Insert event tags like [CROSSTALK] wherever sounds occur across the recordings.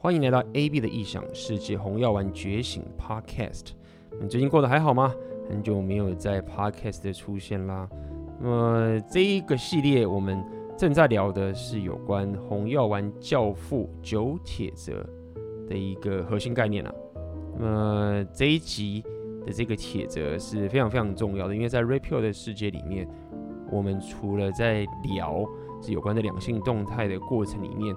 欢迎来到 AB 的异想世界红药丸觉醒 Podcast。你最近过得还好吗？很久没有在 Podcast 出现啦。那么这一个系列我们正在聊的是有关红药丸教父九铁则的一个核心概念啊。那么这一集的这个铁则是非常非常重要的，因为在 Red Pill 的世界里面，我们除了在聊是有关的两性动态的过程里面。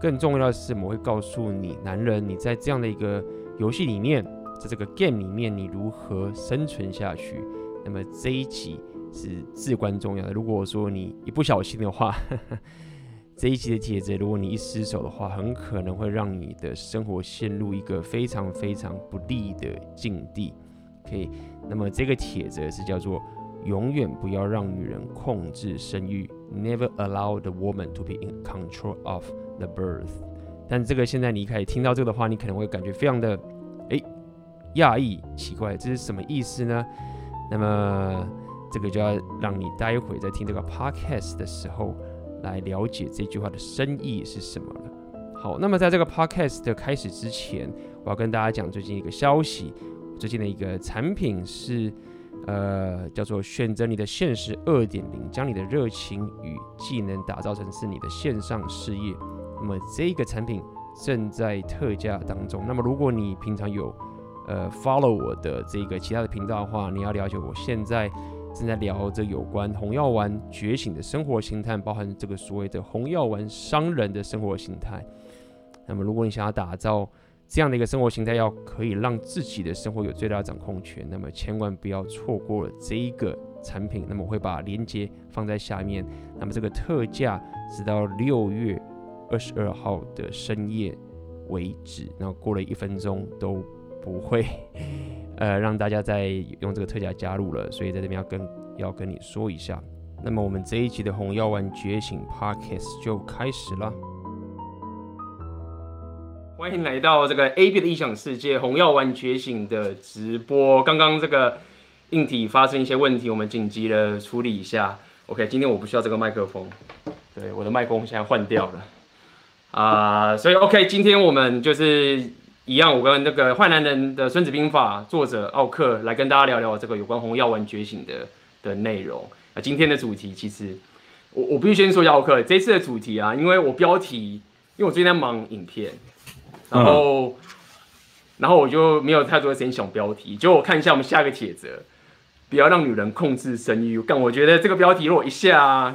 更重要的是，我会告诉你，男人，你在这样的一个游戏里面，在这个 game 里面，你如何生存下去？那么这一集是至关重要的。如果说你一不小心的话，呵 [LAUGHS] 呵这一集的铁则，如果你一失手的话，很可能会让你的生活陷入一个非常非常不利的境地。OK，那么这个帖子是叫做永远不要让女人控制生育，Never allow the woman to be in control of The birth，但这个现在你开始听到这个的话，你可能会感觉非常的诶讶异、奇怪，这是什么意思呢？那么这个就要让你待会在听这个 podcast 的时候来了解这句话的深意是什么了。好，那么在这个 podcast 的开始之前，我要跟大家讲最近一个消息，最近的一个产品是呃叫做选择你的现实二点零，将你的热情与技能打造成是你的线上事业。那么这个产品正在特价当中。那么如果你平常有呃 follow 我的这个其他的频道的话，你要了解我现在正在聊着有关红药丸觉醒的生活形态，包含这个所谓的红药丸商人的生活形态。那么如果你想要打造这样的一个生活形态，要可以让自己的生活有最大的掌控权，那么千万不要错过了这一个产品。那么我会把链接放在下面。那么这个特价直到六月。二十二号的深夜为止，然后过了一分钟都不会，[LAUGHS] 呃，让大家再用这个特价加入了，所以在这边要跟要跟你说一下。那么我们这一集的红药丸觉醒 Podcast 就开始了，欢迎来到这个 AB 的异想世界红药丸觉醒的直播。刚刚这个硬体发生一些问题，我们紧急的处理一下。OK，今天我不需要这个麦克风，对，我的麦克风现在换掉了。啊、呃，所以 OK，今天我们就是一样，我跟那个坏男人的孙子兵法作者奥克来跟大家聊聊这个有关红药丸觉醒的的内容。啊、呃，今天的主题其实我我必须先说一下奥克这次的主题啊，因为我标题，因为我最近在忙影片，然后、嗯、然后我就没有太多的时间想标题，就我看一下我们下一个帖子，不要让女人控制生育。但我觉得这个标题如果一下。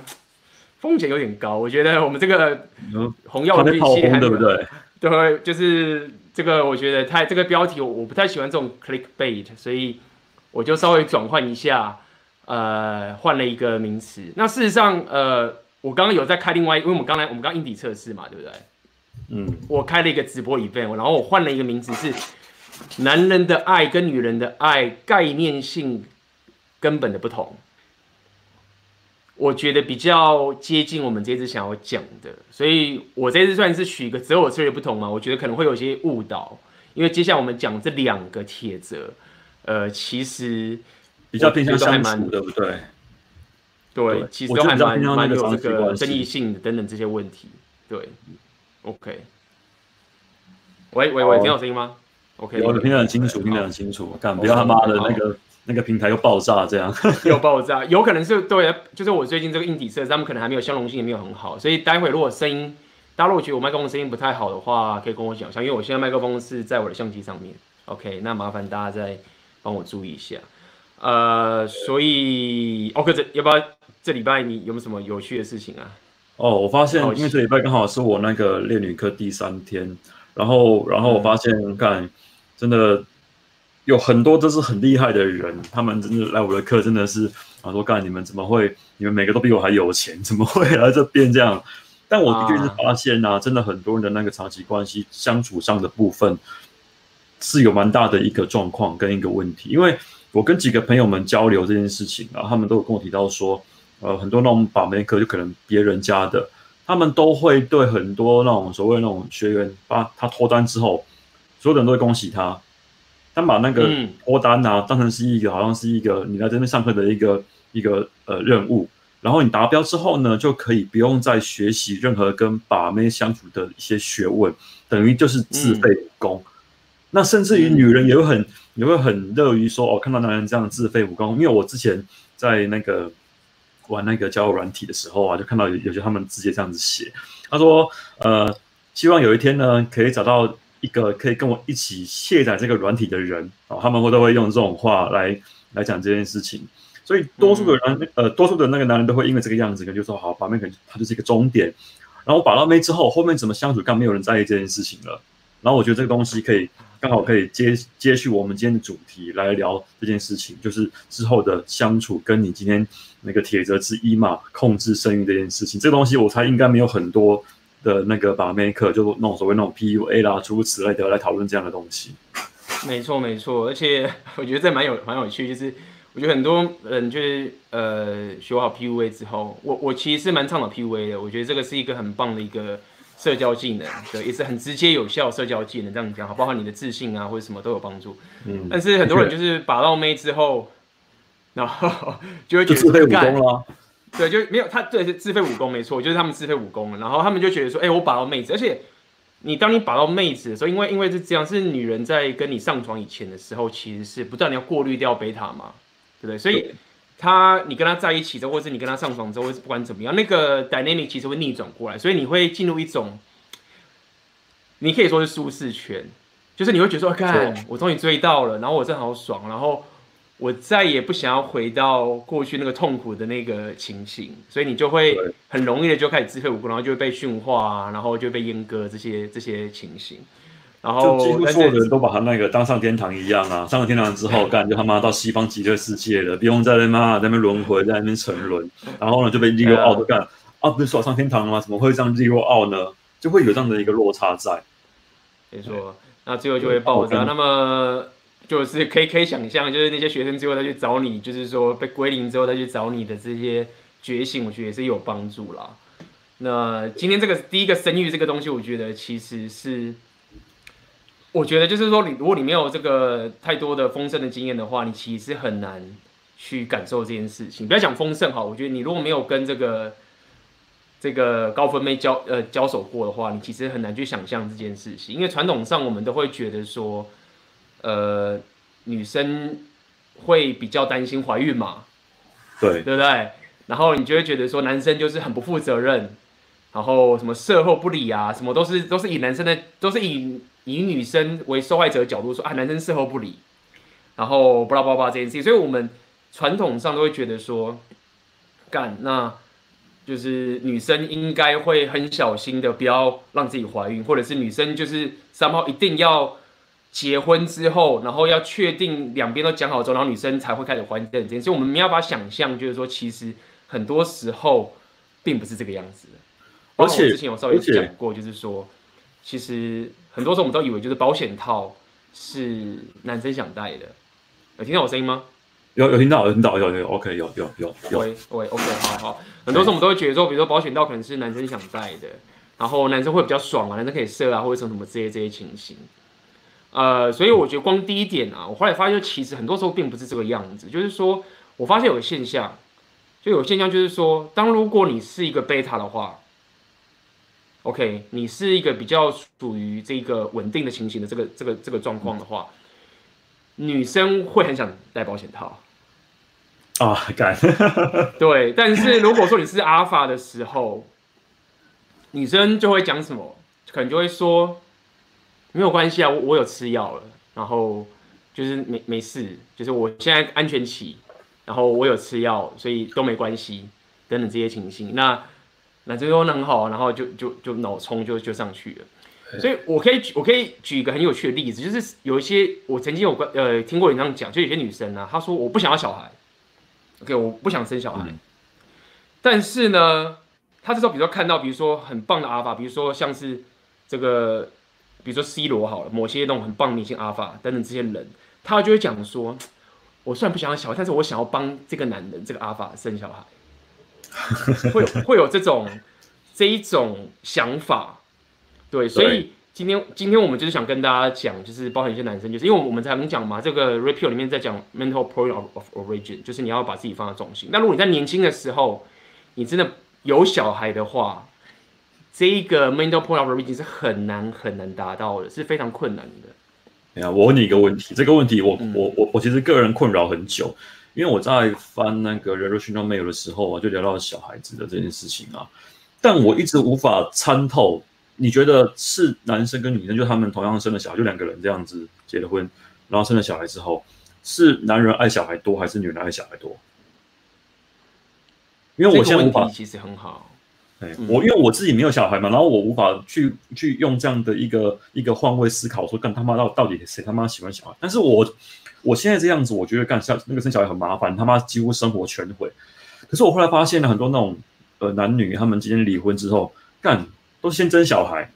风险有点高，我觉得我们这个红药丸系列还对不对？对，就是这个，我觉得太这个标题我我不太喜欢这种 clickbait，所以我就稍微转换一下，呃，换了一个名词。那事实上，呃，我刚刚有在开另外，因为我们刚才我们刚硬底测试嘛，对不对？嗯，我开了一个直播 event，然后我换了一个名字是男人的爱跟女人的爱概念性根本的不同。我觉得比较接近我们这次想要讲的，所以我这次算是取一个择偶策略不同嘛，我觉得可能会有些误导，因为接下来我们讲这两个铁则，呃，其实比较偏向相处，对不对？对，其实都还蛮蛮有这个争议性的等等这些问题。对，OK。喂喂喂，听到声音吗？OK，我听得很清楚，听得很清楚。干，不要他妈的那个。那个平台又爆炸，这样 [LAUGHS] 又爆炸，有可能是对，就是我最近这个硬底色，他们可能还没有相容性，也没有很好，所以待会如果声音，大家如果觉得我麦克风声音不太好的话，可以跟我讲一下，因为我现在麦克风是在我的相机上面，OK，那麻烦大家再帮我注意一下，呃，所以，OK，这要不要这礼拜你有没有什么有趣的事情啊？哦，我发现，因为这礼拜刚好是我那个恋女课第三天，然后，然后我发现，看、嗯，真的。有很多都是很厉害的人，他们真的来我的课，真的是啊，说干你们怎么会？你们每个都比我还有钱，怎么会来这边这样？但我的确是发现呐、啊，真的很多人的那个长期关系相处上的部分是有蛮大的一个状况跟一个问题。因为我跟几个朋友们交流这件事情啊，他们都有跟我提到说，呃，很多那种把门课就可能别人家的，他们都会对很多那种所谓那种学员，把他脱单之后，所有的人都会恭喜他。他把那个脱单啊当成是一个好像是一个你来这边上课的一个一个呃任务，然后你达标之后呢，就可以不用再学习任何跟把妹相处的一些学问，等于就是自废武功。嗯、那甚至于女人也会很、嗯、也会很乐于说哦，看到男人这样自废武功。因为我之前在那个玩那个交友软体的时候啊，就看到有有些他们直接这样子写，他说呃，希望有一天呢，可以找到一个可以跟我一起卸载这个软体的人哦，他们会都会用这种话来来讲这件事情。所以多数的人，嗯、呃，多数的那个男人都会因为这个样子，可能就说好，把妹可能他就是一个终点。然后把到妹之后，后面怎么相处，更没有人在意这件事情了。然后我觉得这个东西可以刚好可以接接续我们今天的主题来聊这件事情，就是之后的相处，跟你今天那个铁则之一嘛，控制生育这件事情。这个东西我猜应该没有很多的那个把妹课，就那种所谓那种 PUA 啦，诸如此类的来讨论这样的东西。没错，没错，而且我觉得这蛮有蛮有趣，就是。我觉得很多人就是呃学好 PUA 之后，我我其实是蛮倡导 PUA 的。我觉得这个是一个很棒的一个社交技能，对，也是很直接有效社交技能。这样讲好，包括你的自信啊或者什么都有帮助。嗯。但是很多人就是把到妹之后，然后 [LAUGHS] 就会觉得自废武功了。对，就没有他对是自废武功没错，就是他们自废武功了。然后他们就觉得说，哎、欸，我把到妹子，而且你当你把到妹子的时候，因为因为是这样，是女人在跟你上床以前的时候，其实是不断的要过滤掉贝塔嘛。对不对？所以他，你跟他在一起之后，或者是你跟他上床之后，或是不管怎么样，那个 dynamic 其实会逆转过来，所以你会进入一种，你可以说是舒适圈，就是你会觉得说，看，我终于追到了，然后我真的好爽，然后我再也不想要回到过去那个痛苦的那个情形，所以你就会很容易的就开始自废武功，然后就会被驯化啊，然后就被阉割这些这些情形。然后就几乎所有的人都把他那个当上天堂一样啊，上了天堂之后，干就他妈到西方极乐世界了，不用在那妈在那边轮回，在那边沉沦。然后呢，就被 zero out 都干啊，不是说上天堂了吗？怎么会这样 zero out 呢？就会有这样的一个落差在。没错，那最后就会爆炸。那么就是可以可以想象，就是那些学生最后再去找你，就是说被归零之后再去找你的这些觉醒，我觉得也是有帮助啦。那今天这个第一个生育这个东西，我觉得其实是。我觉得就是说，你如果你没有这个太多的丰盛的经验的话，你其实很难去感受这件事情。不要讲丰盛哈，我觉得你如果没有跟这个这个高分妹交呃交手过的话，你其实很难去想象这件事情。因为传统上我们都会觉得说，呃，女生会比较担心怀孕嘛，对对不对？然后你就会觉得说，男生就是很不负责任，然后什么事后不理啊，什么都是都是以男生的都是以。以女生为受害者的角度说啊，男生事后不理，然后巴拉巴拉这件事情，所以我们传统上都会觉得说，干，那就是女生应该会很小心的，不要让自己怀孕，或者是女生就是三号一定要结婚之后，然后要确定两边都讲好之后，然后女生才会开始怀孕这件事。所以我们没有办法想象，就是说其实很多时候并不是这个样子的。而且之前有稍微讲过，就是说其实。很多时候我们都以为就是保险套是男生想戴的，有听到我声音吗？有有听到有听到有有 OK 有有有有。喂喂 OK 好好。很多时候我们都会觉得说，比如说保险套可能是男生想戴的，然后男生会比较爽啊，男生可以射啊，或者什么什么这些这些情形。呃，所以我觉得光第一点啊，我后来发现其实很多时候并不是这个样子，就是说我发现有个现象，就有现象就是说，当如果你是一个贝塔的话。OK，你是一个比较属于这个稳定的情形的这个这个这个状况的话，女生会很想戴保险套啊，敢、oh, [LAUGHS] 对，但是如果说你是阿尔法的时候，女生就会讲什么，可能就会说没有关系啊，我我有吃药了，然后就是没没事，就是我现在安全期，然后我有吃药，所以都没关系等等这些情形，那。那这都很好，然后就就就脑冲就就上去了，所以我可以举我可以举一个很有趣的例子，就是有一些我曾经有关呃听过你这样讲，就有些女生呢、啊，她说我不想要小孩，OK，我不想生小孩，嗯、但是呢，她这时候比如说看到比如说很棒的阿尔法，比如说像是这个，比如说 C 罗好了，某些那种很棒的明星阿法等等这些人，他就会讲说，我虽然不想要小孩，但是我想要帮这个男人这个阿法生小孩。[LAUGHS] 会会有这种这一种想法，对，所以今天今天我们就是想跟大家讲，就是包含一些男生，就是因为我们才能讲嘛，这个 Red Pill 里面在讲 mental point of of origin，就是你要把自己放在中心。那如果你在年轻的时候，你真的有小孩的话，这一个 mental point of origin 是很难很难达到的，是非常困难的。哎呀，我问你一个问题，这个问题我、嗯、我我我其实个人困扰很久，因为我在翻那个 relational mail 的时候啊，就聊到小孩子的这件事情啊，但我一直无法参透，你觉得是男生跟女生，就他们同样生了小孩，就两个人这样子结了婚，然后生了小孩之后，是男人爱小孩多还是女人爱小孩多？因为我现在无法，其实很好。我因为我自己没有小孩嘛，然后我无法去去用这样的一个一个换位思考，说干他妈到到底谁他妈喜欢小孩？但是我我现在这样子，我觉得干小那个生小孩很麻烦，他妈几乎生活全毁。可是我后来发现了很多那种呃男女，他们今天离婚之后，干都先争小孩，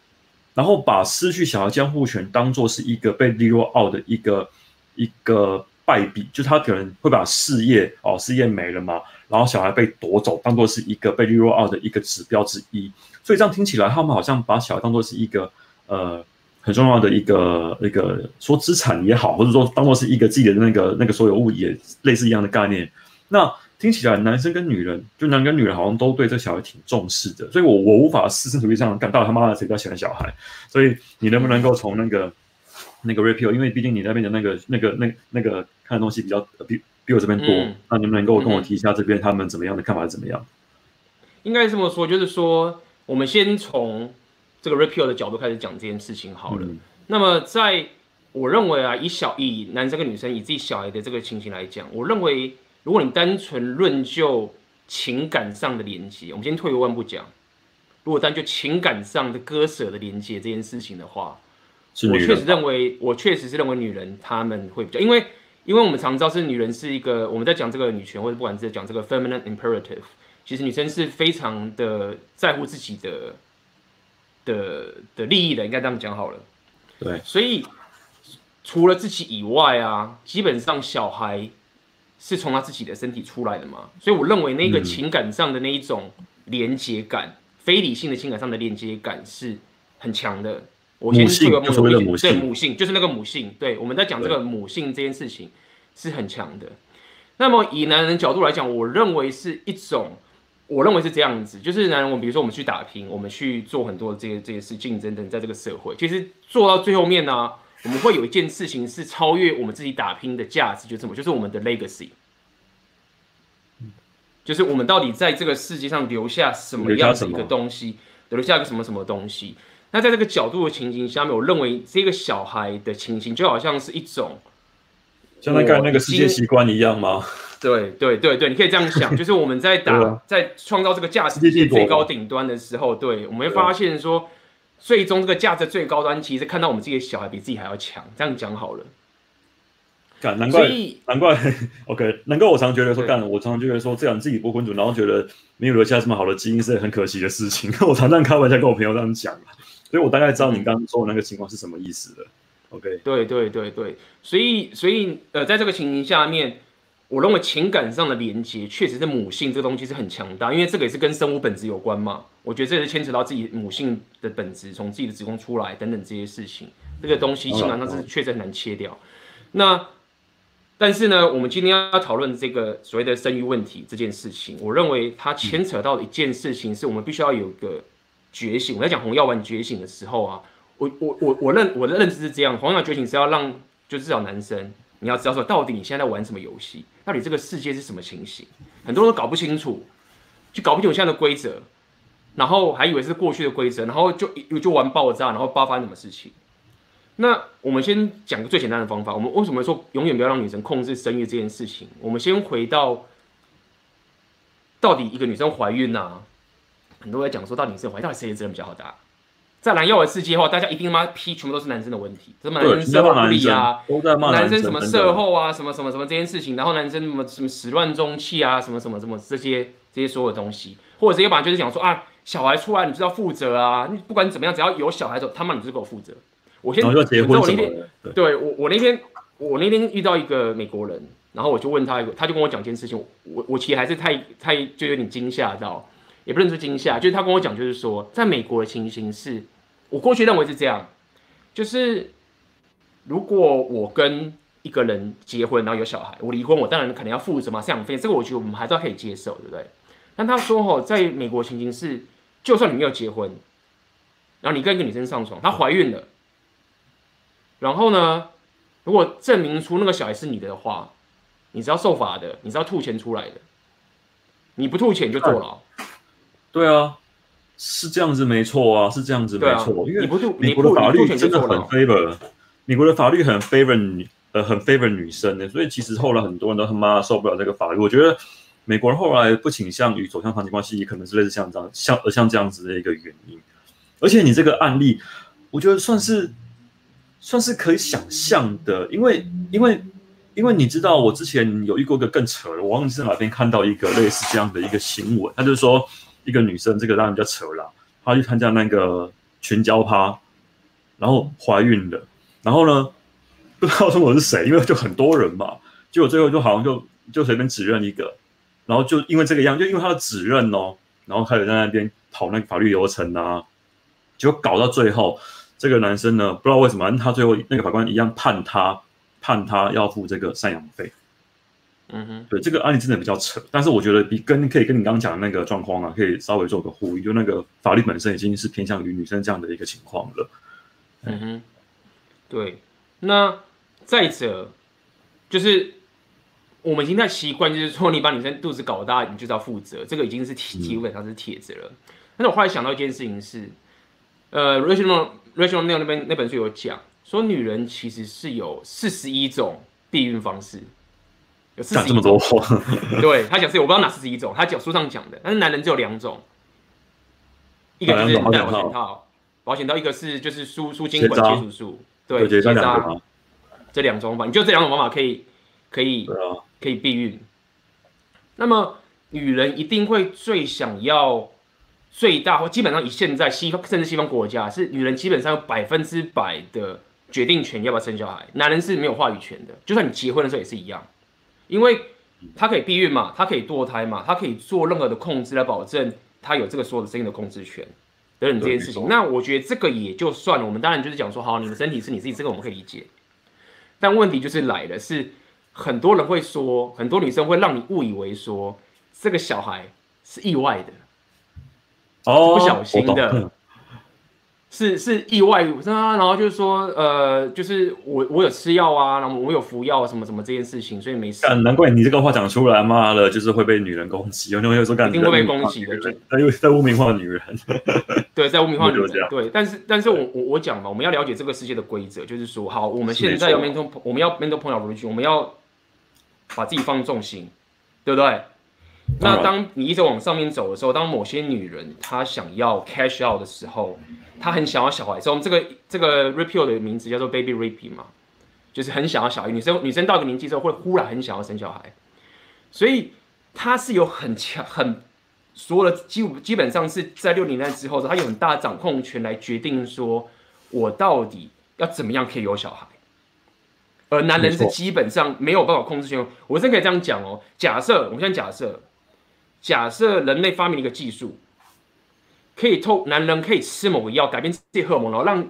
然后把失去小孩监护权当做是一个被 zero out 的一个一个败笔，就是他可能会把事业哦事业没了嘛。然后小孩被夺走，当做是一个被 zero out 的一个指标之一，所以这样听起来，他们好像把小孩当做是一个呃很重要的一个一个说资产也好，或者说当做是一个自己的那个那个所有物也类似一样的概念。那听起来，男生跟女人，就男跟女人好像都对这小孩挺重视的，所以我我无法设身处地上感到他妈的谁比较喜欢小孩。所以你能不能够从那个那个 Rapio，因为毕竟你那边的那个那个那那个看的东西比较比。比我这边多，嗯、那能不能够跟我提一下这边他们怎么样的看法是怎么样？应该这么说，就是说，我们先从这个 REPEL 的角度开始讲这件事情好了。嗯、那么，在我认为啊，以小以男生跟女生以自己小孩的这个情形来讲，我认为，如果你单纯论就情感上的连接，我们先退一万步讲，如果单就情感上的割舍的连接这件事情的话，我确实认为，我确实是认为女人他们会比较，因为。因为我们常知道是女人是一个，我们在讲这个女权或者不管是在讲这个 feminine imperative，其实女生是非常的在乎自己的的的利益的，应该这样讲好了。对，所以除了自己以外啊，基本上小孩是从他自己的身体出来的嘛，所以我认为那个情感上的那一种连接感，嗯、非理性的情感上的连接感是很强的。我先这个母性，对母性就是那个母性。对，我们在讲这个母性这件事情是很强的。那么以男人角度来讲，我认为是一种，我认为是这样子，就是男人，我们比如说我们去打拼，我们去做很多的这些这些事，竞争等，在这个社会，其实做到最后面呢、啊，我们会有一件事情是超越我们自己打拼的价值，就是什么？就是我们的 legacy，就是我们到底在这个世界上留下什么样的一个东西，留下一个什么什么东西。那在这个角度的情形下面，我认为这个小孩的情形就好像是一种，像那个那个世界习惯一样吗？对对对对，你可以这样想，就是我们在打、啊、在创造这个价值最高顶端的时候，对，我们会发现说，最终这个价值最高端，其实看到我们自己的小孩比自己还要强。这样讲好了，干难怪难怪，OK，难怪我常觉得说干，我常常觉得说这样自己不婚主，然后觉得没有留下这么好的基因是很可惜的事情。我常常开玩笑跟我朋友这样讲。所以我大概知道你刚刚说的那个情况是什么意思了。OK，对对对对，所以所以呃，在这个情形下面，我认为情感上的连接确实是母性这个东西是很强大，因为这个也是跟生物本质有关嘛。我觉得这也是牵扯到自己母性的本质，从自己的子宫出来等等这些事情，这个东西基本上是确实很难切掉。那但是呢，我们今天要讨论这个所谓的生育问题这件事情，我认为它牵扯到的一件事情，是我们必须要有一个。觉醒，我在讲红药丸觉醒的时候啊，我我我我认我的认知是这样，红药觉醒是要让，就至少男生你要知道说，到底你现在在玩什么游戏，到底这个世界是什么情形，很多人都搞不清楚，就搞不清楚现在的规则，然后还以为是过去的规则，然后就就玩爆炸，然后爆发什么事情。那我们先讲个最简单的方法，我们为什么说永远不要让女生控制生育这件事情？我们先回到，到底一个女生怀孕呐、啊？很多人在讲说，到底是怀到底谁的责任比较好大？在蓝药的世界的话，大家一定妈批，全部都是男生的问题，什么男生社后不理啊，男生什么社后啊，什么什么什么这件事情，然后男生什么什么始乱终弃啊，什么什么什么这些这些所有的东西，或者直接把就是讲说啊，小孩出来你就要负责啊，你不管怎么样，只要有小孩的时候，他妈你就给我负责。我先，我结婚我那天，对我我那天我那天遇到一个美国人，然后我就问他一个，他就跟我讲一件事情，我我其实还是太太就有点惊吓到。也不能说惊吓，就是他跟我讲，就是说，在美国的情形是，我过去认为是这样，就是如果我跟一个人结婚，然后有小孩，我离婚，我当然可能要负责嘛，赡养费，这个我觉得我们还是要可以接受，对不对？但他说哦，在美国情形是，就算你没有结婚，然后你跟一个女生上床，她怀孕了，然后呢，如果证明出那个小孩是你的话，你是要受罚的，你是要吐钱出来的，你不吐钱就坐牢。对啊，是这样子没错啊，是这样子没错，啊、因为你不吐，美国的法律真的很 favor，美国的法律很 favor 女，呃，很 favor 女生的，所以其实后来很多人都他妈受不了这个法律，我觉得。美国人后来不倾向于走向长期关系，也可能是类似像这样，像呃像这样子的一个原因。而且你这个案例，我觉得算是算是可以想象的，因为因为因为你知道，我之前有遇过一个更扯的，我忘记在哪边看到一个类似这样的一个新闻，他就是说一个女生，这个当然比较扯了，她去参加那个群交趴，然后怀孕了，然后呢，[LAUGHS] 不知道说我是谁，因为就很多人嘛，结果最后就好像就就随便指认一个。然后就因为这个样，就因为他的指认哦，然后开始在那边跑那个法律流程啊，结果搞到最后，这个男生呢，不知道为什么，他最后那个法官一样判他判他要付这个赡养费。嗯哼，对，这个案例真的比较扯，但是我觉得比跟可以跟你刚刚讲的那个状况啊，可以稍微做个呼应，就那个法律本身已经是偏向于女生这样的一个情况了。嗯哼，对，那再者就是。我们已经在习惯，就是说你把女生肚子搞大，你就是要负责，这个已经是基本上是帖子了。但是我后来想到一件事情是，呃，Rational Rational Male 那边那本书有讲，说女人其实是有四十一种避孕方式。讲这么多话，[LAUGHS] [LAUGHS] 对他讲是，我不知道哪四十一种，他讲书上讲的。但是男人只有两种，一个就是戴保险套，保险套一个是就是输输精管接触术，对，结扎，这两种方法，你就这两种方法可以可以。可以避孕，那么女人一定会最想要最大，或基本上以现在西方甚至西方国家是女人基本上有百分之百的决定权要不要生小孩，男人是没有话语权的。就算你结婚的时候也是一样，因为他可以避孕嘛，他可以堕胎嘛，他可以做任何的控制来保证他有这个所有的生育的控制权等等这件事情。那我觉得这个也就算了，我们当然就是讲说，好，你的身体是你自己，这个我们可以理解。但问题就是来了是。很多人会说，很多女生会让你误以为说这个小孩是意外的，哦，不小心的，是是意外啊。然后就是说，呃，就是我我有吃药啊，然后我有服药什么什么这件事情，所以没事。难怪你这个话讲出来，妈的，就是会被女人攻击。有人会说，干，一定会被攻击的，因为在污名化女人。[LAUGHS] 对，在污名化女人。对，但是但是我我我讲嘛，我们要了解这个世界的规则，就是说，好，我们现在要面对，我们要面对朋友不我们要。把自己放重心，对不对？那当你一直往上面走的时候，当某些女人她想要 cash out 的时候，她很想要小孩。所以我们这个这个 repeal 的名字叫做 baby raping 嘛，就是很想要小孩。女生女生到一个年纪之后，会忽然很想要生小孩，所以她是有很强很所有的基基本上是在六零年代之后，她有很大的掌控权来决定说，我到底要怎么样可以有小孩。而男人是基本上没有办法控制权，我真可以这样讲哦。假设我们现在假设，假设人类发明了一个技术，可以透男人可以吃某个药改变自己荷尔蒙，然后让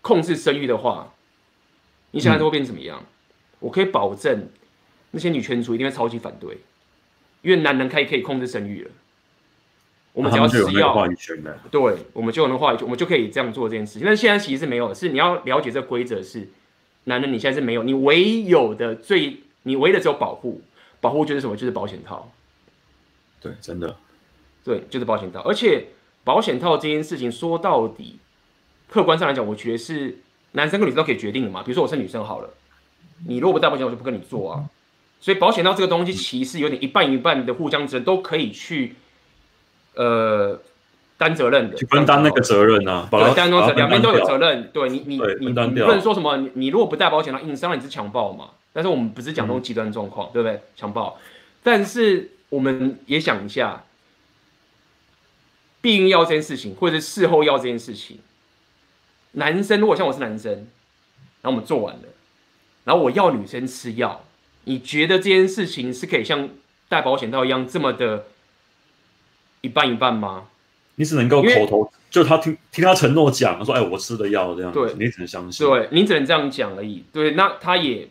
控制生育的话，你想想会变成怎么样？嗯、我可以保证那些女权主义一定会超级反对，因为男人可以可以控制生育了。我们只要吃药，对，我们就有那个话语权，我们就可以这样做这件事情。但是现在其实是没有的，是你要了解这个规则是。男人，你现在是没有，你唯有的最，你唯一的只有保护，保护就是什么？就是保险套。对，真的，对，就是保险套。而且保险套这件事情说到底，客观上来讲，我觉得是男生跟女生都可以决定的嘛。比如说我是女生好了，你如果不戴保险，我就不跟你做啊。所以保险套这个东西其实有点一半一半的互相责任，都可以去，呃。担责任的，去分担那个责任啊，对，担责两边都有责任。对你，你，你，你不能说什么，你，你如果不带保险的话，硬伤了你是强暴嘛？但是我们不是讲那种极端状况，嗯、对不对？强暴。但是我们也想一下，避孕药这件事情，或者是事后药这件事情，男生如果像我是男生，然后我们做完了，然后我要女生吃药，你觉得这件事情是可以像戴保险套一样这么的一半一半吗？你只能够口头，就他听听他承诺讲，他说：“哎，我吃的药这样。”对，你只能相信。对，你只能这样讲而已。对，那他也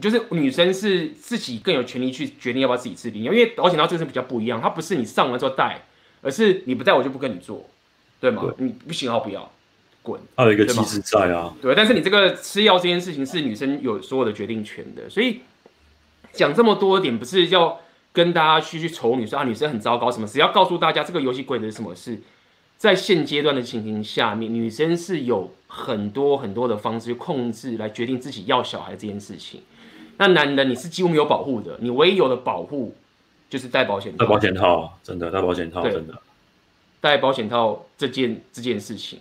就是女生是自己更有权利去决定要不要自己吃避孕药，因为保险套这个是比较不一样，它不是你上完之后带，而是你不戴我就不跟你做，对吗？对你不行好不要滚。还有一个机制在啊，对，但是你这个吃药这件事情是女生有所有的决定权的，所以讲这么多点不是要跟大家去去丑女生啊，女生很糟糕什么，只要告诉大家这个游戏规则是什么事。在现阶段的情形下面，女生是有很多很多的方式控制来决定自己要小孩这件事情。那男人你是几乎没有保护的，你唯一有的保护就是戴保险套。戴保险套，真的戴保险套，真的戴保险套这件这件事情。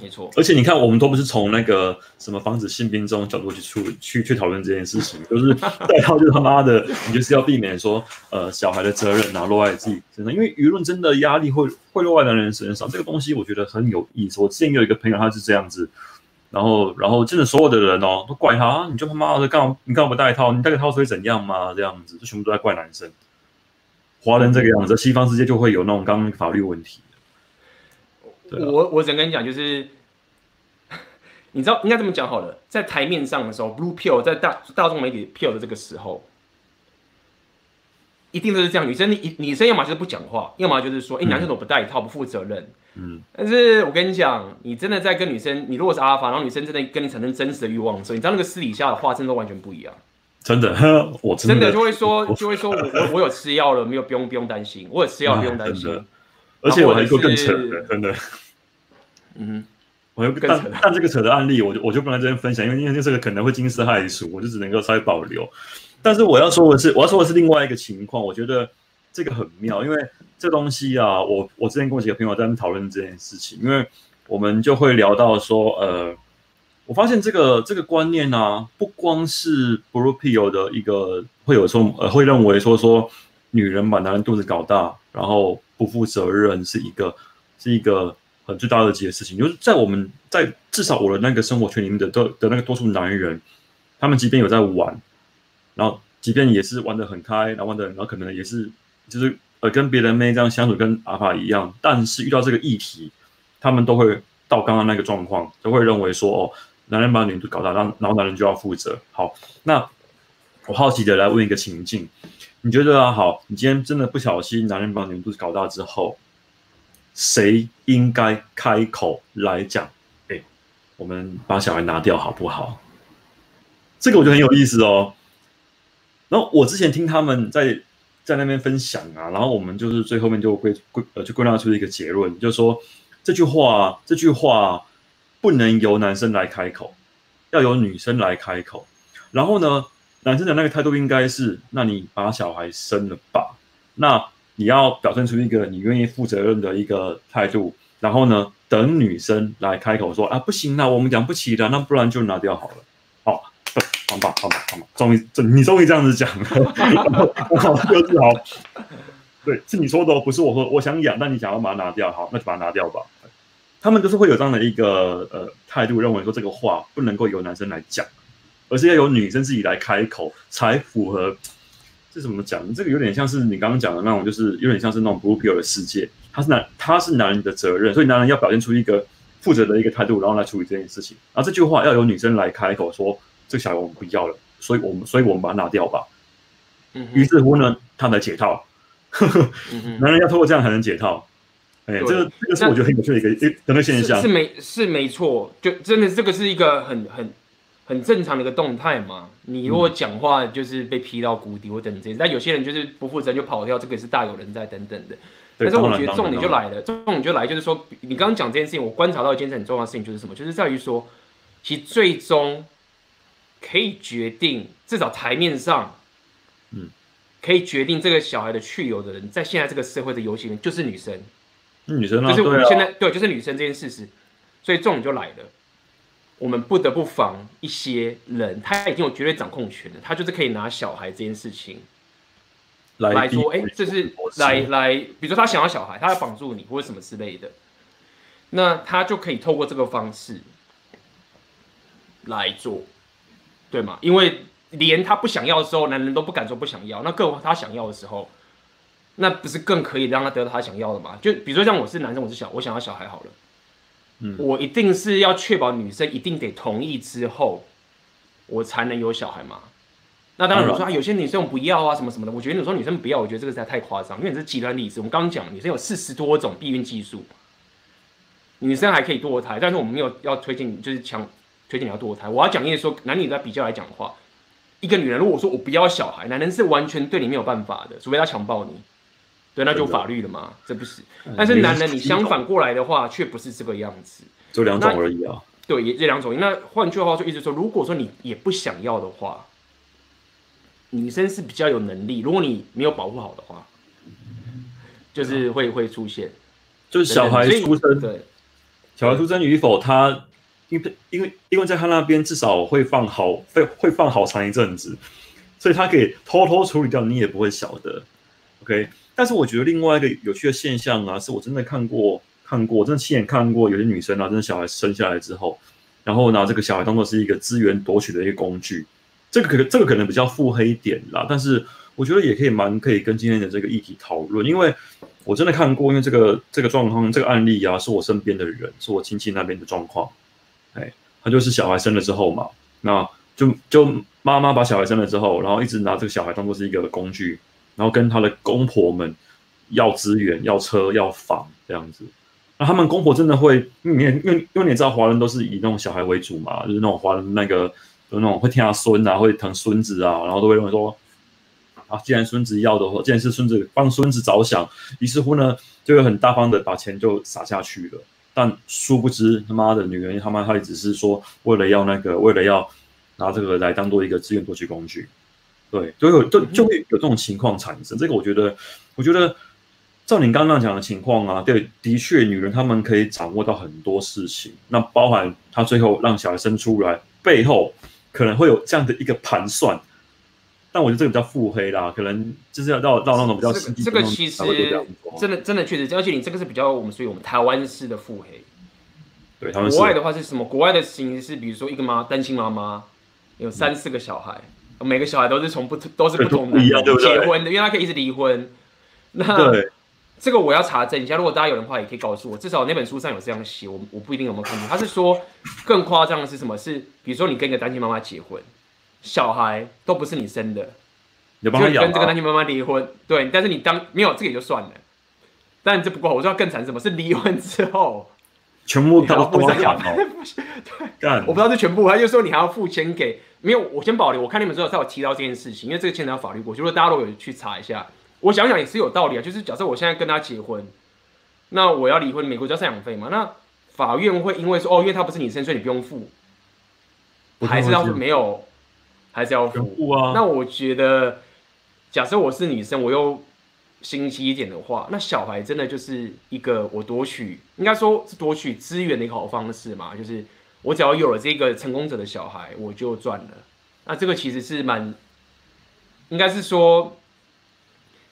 没错，而且你看，我们都不是从那个什么防止性病这种角度去处去去讨论这件事情，[LAUGHS] 就是戴套就他妈的，你就是要避免说，呃，小孩的责任然后落在自己身上，因为舆论真的压力会会落在男人身上，这个东西我觉得很有意思。我之前有一个朋友，他是这样子，然后然后真的所有的人哦都怪他，啊、你就他妈的干嘛你干嘛不戴套？你戴个套会怎样吗？这样子，就全部都在怪男生。华人这个样子，西方世界就会有那种刚刚法律问题。我我只能跟你讲，就是 [LAUGHS] 你知道应该这么讲好了，在台面上的时候，blue pill 在大大众媒体 pill 的这个时候，一定都是这样。女生你女生要么就是不讲话，要么就是说，哎、欸，男生怎么不戴套，不负责任。嗯。但是我跟你讲，你真的在跟女生，你如果是阿法，然后女生真的跟你产生真实的欲望的时候，你知道那个私底下的话，真的都完全不一样。真的，[LAUGHS] 我真的，真的就会说，就会说我我我有吃药了，没有不用不用担心，我有吃药不用担心。而且我还说更扯的，真的。嗯，我又但但这个扯的案例，我就我就不能在这边分享，因为因为这个可能会惊世骇俗，我就只能够稍微保留。但是我要说的是，我要说的是另外一个情况，我觉得这个很妙，因为这东西啊，我我之前跟我几个朋友在那讨论这件事情，因为我们就会聊到说，呃，我发现这个这个观念啊，不光是 Blue Pill 的一个会有说呃会认为说说女人把男人肚子搞大，然后不负责任是一个是一个。很最大的几个事情，就是在我们在至少我的那个生活圈里面的的的那个多数男人，他们即便有在玩，然后即便也是玩得很开，然后玩的，然后可能也是就是呃跟别人妹这样相处，跟阿法一样，但是遇到这个议题，他们都会到刚刚那个状况，都会认为说哦，男人把女人都搞大，然后然后男人就要负责。好，那我好奇的来问一个情境，你觉得啊，好，你今天真的不小心男人把女人肚子搞大之后。谁应该开口来讲？哎，我们把小孩拿掉好不好？这个我觉得很有意思哦。然后我之前听他们在在那边分享啊，然后我们就是最后面就归归呃就归纳出一个结论，就是说这句话这句话不能由男生来开口，要由女生来开口。然后呢，男生的那个态度应该是：那你把小孩生了吧？那。你要表现出一个你愿意负责任的一个态度，然后呢，等女生来开口说啊，不行了，我们养不起的，那不然就拿掉好了。好，吧，好吧，好吧，终于这，你终于这样子讲了，我好就是好。对，是你说的，哦不是我说。我想养，但你想要把它拿掉，好，那就把它拿掉吧。他们都是会有这样的一个呃态度，认为说这个话不能够由男生来讲，而是要由女生自己来开口才符合。这怎么讲？这个有点像是你刚刚讲的那种，就是有点像是那种 blue pill 的世界。他是男，他是男人的责任，所以男人要表现出一个负责的一个态度，然后来处理这件事情。然后这句话要由女生来开口说：“这个小孩我们不要了，所以我们，所以我们把它拿掉吧。”嗯，于是乎呢，他才解套。[LAUGHS] 嗯、男人要通过这样才能解套。哎，这个这个是我觉得很有趣的一个一个现象。是，是没是没错，就真的这个是一个很很。很正常的一个动态嘛，你如果讲话就是被劈到谷底或等这些，但有些人就是不负责任就跑掉，这个也是大有人在等等的。但是我觉得重点就来了，重点就来就是说，你刚刚讲这件事情，我观察到一件很重要的事情就是什么？就是在于说，其实最终可以决定，至少台面上，嗯，可以决定这个小孩的去留的人，在现在这个社会的游戏里面就是女生，女生啊，就是我们现在对，就是女生这件事实，所以这种就来了。我们不得不防一些人，他已经有绝对掌控权了，他就是可以拿小孩这件事情来，来说，哎，这是来来，比如说他想要小孩，他要绑住你或者什么之类的，那他就可以透过这个方式来做，对吗？因为连他不想要的时候，男人都不敢说不想要，那更他想要的时候，那不是更可以让他得到他想要的吗？就比如说像我是男生，我是小，我想要小孩好了。嗯我一定是要确保女生一定得同意之后，我才能有小孩嘛？那当然我说啊，有些女生不要啊，什么什么的。我觉得你说女生不要，我觉得这个实在太夸张，因为你是极端例子。我们刚刚讲女生有四十多种避孕技术，女生还可以堕胎，但是我们没有要推荐，就是强推荐你要堕胎。我要讲的是说，男女在比较来讲的话，一个女人如果说我不要小孩，男人是完全对你没有办法的，除非他强暴你，对，那就法律了嘛，这不是。但是男人你相反过来的话，却不是这个样子，就两种而已啊。对，也这两种。那换句话说，意思说，如果说你也不想要的话。女生是比较有能力，如果你没有保护好的话，就是会会出现，就是小孩出生，对，小孩出生与否，他因为因为因为在他那边至少会放好会会放好长一阵子，所以他可以偷偷处理掉，你也不会晓得。OK，但是我觉得另外一个有趣的现象啊，是我真的看过看过，真的亲眼看过，有些女生啊，真的小孩生下来之后，然后拿这个小孩当做是一个资源夺取的一个工具。这个可这个可能比较腹黑一点啦，但是我觉得也可以蛮可以跟今天的这个议题讨论，因为我真的看过，因为这个这个状况这个案例啊，是我身边的人，是我亲戚那边的状况，哎，他就是小孩生了之后嘛，那就就妈妈把小孩生了之后，然后一直拿这个小孩当做是一个工具，然后跟他的公婆们要资源、要车、要房这样子，那他们公婆真的会，因为因为因为你知道华人都是以那种小孩为主嘛，就是那种华人那个。有那种会听他孙啊，会疼孙子啊，然后都会认为说，啊，既然孙子要的话，既然是孙子帮孙子着想，于是乎呢，就会很大方的把钱就撒下去了。但殊不知他妈的女人，他妈她也只是说，为了要那个，为了要拿这个来当做一个资源夺取工具，对，就有就就会有这种情况产生。这个我觉得，我觉得照你刚刚讲的情况啊，对，的确，女人她们可以掌握到很多事情，那包含她最后让小孩生出来背后。可能会有这样的一个盘算，但我觉得这个比较腹黑啦，可能就是要到到那种比较。这个其实真的真的确实，而且你这个是比较我们属于我们台湾式的腹黑。对，他们国外的话是什么？国外的形式是，比如说一个妈单亲妈妈有三四个小孩，嗯、每个小孩都是从不都是不同的结婚的，因为他可以一直离婚。那对。这个我要查证一下，如果大家有的话，也可以告诉我。至少那本书上有这样写，我我不一定有没有看过。他是说更夸张的是什么？是比如说你跟一个单亲妈妈结婚，小孩都不是你生的，你帮他养，就跟这个单亲妈妈离婚，对，但是你当没有这个也就算了，但这不够，我知道更惨什么？是离婚之后全部都不是养，对，我不知道是全部，他就说你还要付钱给没有？我先保留，我看你们之后才有提到这件事情，因为这个牵扯到法律过去，如果大家都有去查一下。我想想也是有道理啊，就是假设我现在跟他结婚，那我要离婚，美国交赡养费嘛？那法院会因为说哦，因为他不是你生，所以你不用付，还是要说没有，还是要付啊？那我觉得，假设我是女生，我又心机一点的话，那小孩真的就是一个我夺取，应该说是夺取资源的一个好方式嘛？就是我只要有了这个成功者的小孩，我就赚了。那这个其实是蛮，应该是说。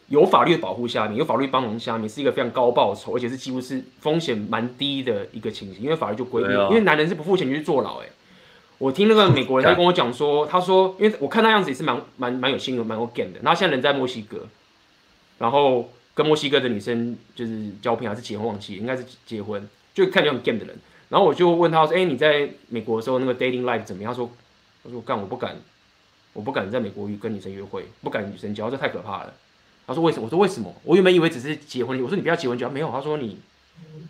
有法律的保护下面，有法律帮忙下面，是一个非常高报酬，而且是几乎是风险蛮低的一个情形。因为法律就规定，因为男人是不付钱就去坐牢。哎，我听那个美国人他跟我讲说，他说，因为我看那样子也是蛮蛮蛮有心的，蛮有 game 的。然后现在人在墨西哥，然后跟墨西哥的女生就是交配还是结婚忘记，应该是结婚，就看起来很 game 的人。然后我就问他说，哎，你在美国的时候那个 dating life 怎么样？他说，他说干我不敢，我不敢在美国跟女生约会，不敢女生交，这太可怕了。他说为什么？我说为什么？我原本以为只是结婚。我说你不要结婚就没有。他说你，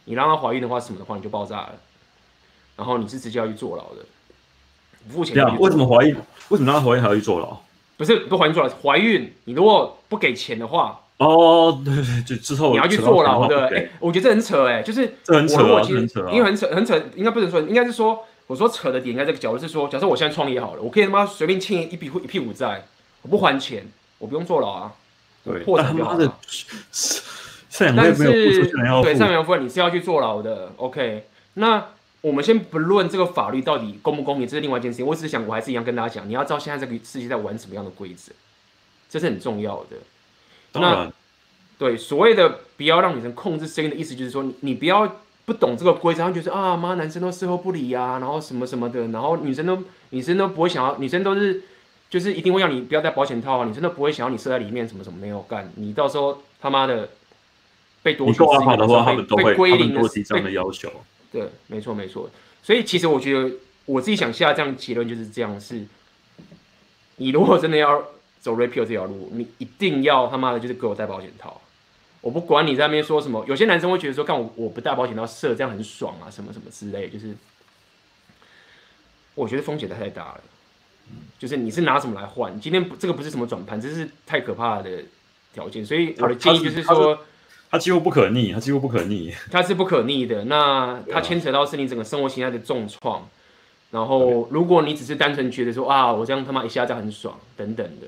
你让她怀孕的话什么的话，你就爆炸了。然后你是直接要去坐牢的，不付钱。对啊，为什么怀孕？为什么让她怀孕还要去坐牢？不是不怀孕坐牢，怀孕你如果不给钱的话，哦，[LAUGHS] 对对对，就之后你要去坐牢的。哎，我觉得这很扯哎，就是这很扯啊，很扯。因为很扯很扯，应该不能说，应该是说，我说扯的点应该这个角度是说，假设我现在创业好了，我可以他妈随便欠一笔一屁股债，我不还钱，我不用坐牢啊。对，破产就好了。但 [LAUGHS] 是，对，赡养费你是要去坐牢的。OK，那我们先不论这个法律到底公不公平，这是另外一件事情。我只是想，我还是一样跟大家讲，你要知道现在这个世界在玩什么样的规则，这是很重要的。当然，那对所谓的不要让女生控制声音的意思，就是说你你不要不懂这个规则，然后觉得啊妈，男生都事后不理啊，然后什么什么的，然后女生都女生都不会想要，女生都是。就是一定会要你不要戴保险套啊！女生都不会想要你射在里面什么什么没有干，你到时候他妈的被夺取的话，他们都会归零的这样的要求。对，没错没错。所以其实我觉得我自己想下这样结论就是这样：是你如果真的要走 rapio 这条路，你一定要他妈的就是给我戴保险套。我不管你在那边说什么，有些男生会觉得说，看我我不戴保险套射这样很爽啊，什么什么之类，就是我觉得风险太大了。就是你是拿什么来换？今天这个不是什么转盘，这是太可怕的条件。所以我的建议就是说，它几乎不可逆，它几乎不可逆，它是不可逆的。那它牵扯到是你整个生活形态的重创。然后如果你只是单纯觉得说啊，我这样他妈一下子很爽等等的，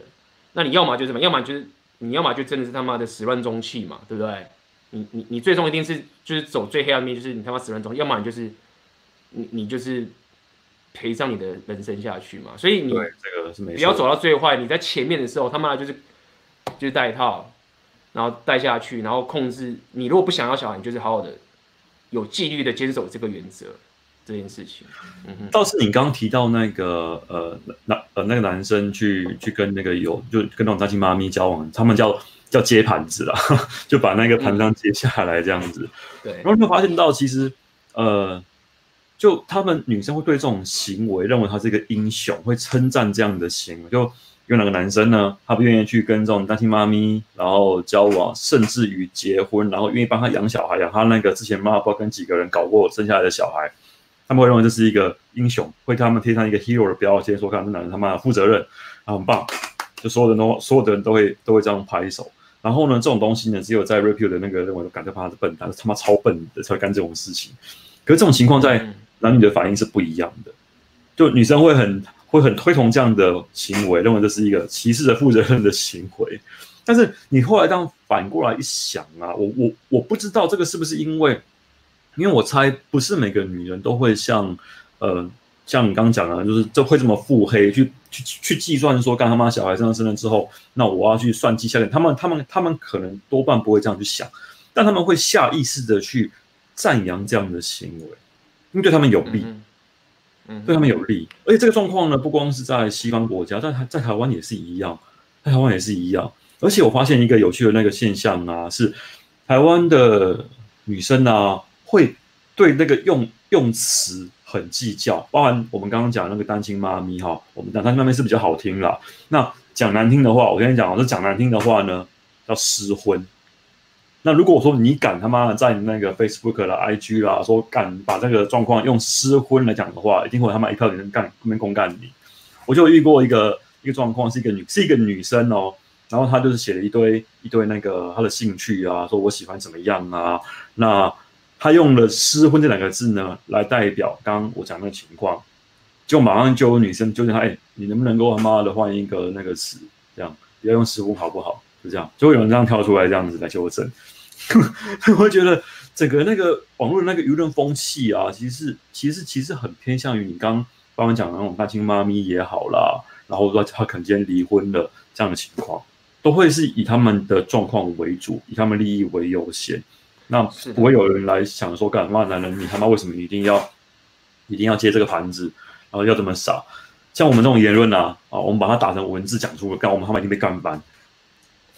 那你要么就是什么？要么就是。你要么就真的是他妈的始乱终弃嘛，对不对？你你你最终一定是就是走最黑暗面，就是你他妈始乱终弃。要么你就是你你就是赔上你的人生下去嘛。所以你这个是没不要走到最坏。你在前面的时候他妈的就是就是戴套，然后带下去，然后控制。你如果不想要小孩，你就是好好的有纪律的坚守这个原则。这件事情，嗯哼，倒是你刚刚提到那个呃男呃那个男生去去跟那个有就跟那种单亲妈咪交往，他们叫叫接盘子啦，[LAUGHS] 就把那个盘子接下来这样子。对，然后就发现到其实呃，就他们女生会对这种行为认为他是一个英雄，会称赞这样的行为。就有两个男生呢，他不愿意去跟这种单亲妈咪然后交往，甚至于结婚，然后愿意帮他养小孩，养他那个之前妈妈不知道跟几个人搞过生下来的小孩。他们会认为这是一个英雄，会给他们贴上一个 hero 的标签，说看这男人他妈的负责任啊，很棒，就所有人都所有的人都会都会这样拍手。然后呢，这种东西呢，只有在 rape pill 的那个认为，感觉他是笨蛋，他妈超笨的才会干这种事情。可是这种情况在男女的反应是不一样的，就女生会很会很推崇这样的行为，认为这是一个歧视的负责任的行为。但是你后来这样反过来一想啊，我我我不知道这个是不是因为。因为我猜不是每个女人都会像，呃，像你刚刚讲的，就是就会这么腹黑，去去去计算说，干他妈小孩生了生了之后，那我要去算计下来。他们他们他们可能多半不会这样去想，但他们会下意识的去赞扬这样的行为，因为对他们有利，对他们有利。而且这个状况呢，不光是在西方国家，在台在台湾也是一样，在台湾也是一样。而且我发现一个有趣的那个现象啊，是台湾的女生啊。会对那个用用词很计较，包含我们刚刚讲那个单亲妈咪哈，我们讲单亲妈咪是比较好听啦。那讲难听的话，我跟你讲，我是讲难听的话呢，叫失婚。那如果说你敢他妈的在那个 Facebook 啦、IG 啦，说敢把这个状况用失婚来讲的话，一定会他妈一票人干，后面公干你。我就遇过一个一个状况，是一个女是一个女生哦，然后她就是写了一堆一堆那个她的兴趣啊，说我喜欢怎么样啊，那。她用了“失婚”这两个字呢，来代表刚刚我讲那个情况，就马上就有女生纠正她：“哎，你能不能够他妈的换一个那个词？这样不要用‘失婚’好不好？”就这样，就会有人这样跳出来，这样子来纠正。[LAUGHS] 我会觉得整个那个网络的那个舆论风气啊，其实是其实其实很偏向于你刚刚帮我讲的那种单亲妈咪也好啦，然后说他可能今天离婚了这样的情况，都会是以他们的状况为主，以他们利益为优先。那不会有人来想说，干嘛男人，你他妈为什么一定要一定要接这个盘子，然后要这么傻？像我们这种言论啊，啊，我们把它打成文字讲出来，干我们他妈已经被干翻，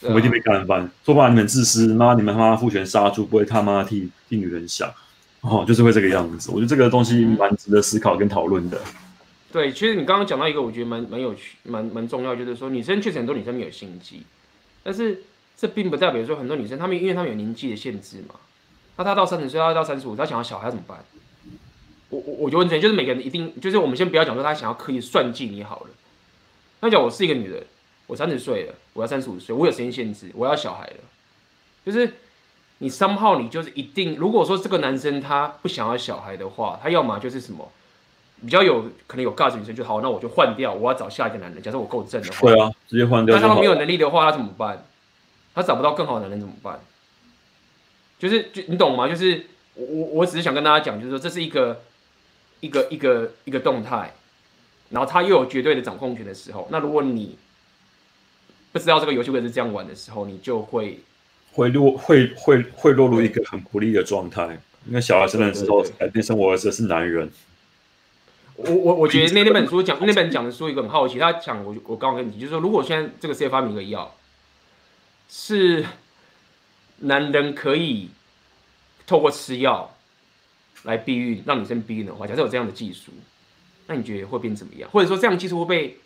我们已经被干翻，说白了你们自私，妈你们他妈父权杀猪，不会他妈替替女人想，哦，就是会这个样子。我觉得这个东西蛮值得思考跟讨论的。对，其实你刚刚讲到一个，我觉得蛮蛮有趣、蛮蛮重要，就是说女生确实很多女生没有心机，但是。这并不代表说很多女生，她们因为她们有年纪的限制嘛，那她到三十岁，她到三十五，她想要小孩怎么办？我我我就问这，就是每个人一定，就是我们先不要讲说她想要刻意算计你好了。那讲我是一个女人，我三十岁了，我要三十五岁，我有时间限制，我要小孩了。就是你 somehow 你就是一定，如果说这个男生他不想要小孩的话，他要么就是什么比较有可能有 guts 女生就好，那我就换掉，我要找下一个男人。假设我够正的话，对啊，直接换掉。那他没有能力的话，他怎么办？他找不到更好的男人怎么办？就是就你懂吗？就是我我我只是想跟大家讲，就是说这是一个一个一个一个动态，然后他又有绝对的掌控权的时候，那如果你不知道这个游戏会是这样玩的时候，你就会会落会会会落入一个很不利的状态。因为小孩生了之后改变生活的是男人。我我我觉得那那本书讲那本讲的书一个很好奇，他讲我我刚刚跟你，就是说如果现在这个世界发明一个药。是男人可以透过吃药来避孕，让女生避孕的话，假设有这样的技术，那你觉得会变怎么样？或者说这样的技术会被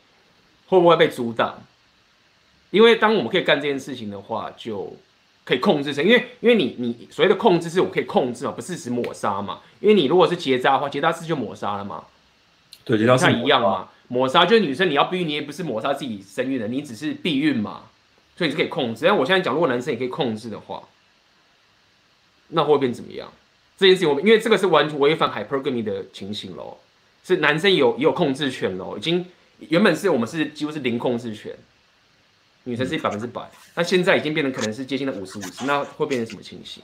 会不会被阻挡？因为当我们可以干这件事情的话，就可以控制成。因为因为你你所谓的控制是我可以控制嘛，不是指抹杀嘛？因为你如果是结扎的话，结扎是就抹杀了嘛？对，结扎是一样嘛？抹杀就是女生你要避孕，你也不是抹杀自己生育的，你只是避孕嘛，所以你是可以控制。但我现在讲，如果男生也可以控制的话，那会变怎么样？这件事情我因为这个是完全违反 hypergamy 的情形喽，是男生有也有控制权喽，已经原本是我们是几乎是零控制权。女生是百分之百，那现在已经变成可能是接近了五十五十，那会变成什么情形？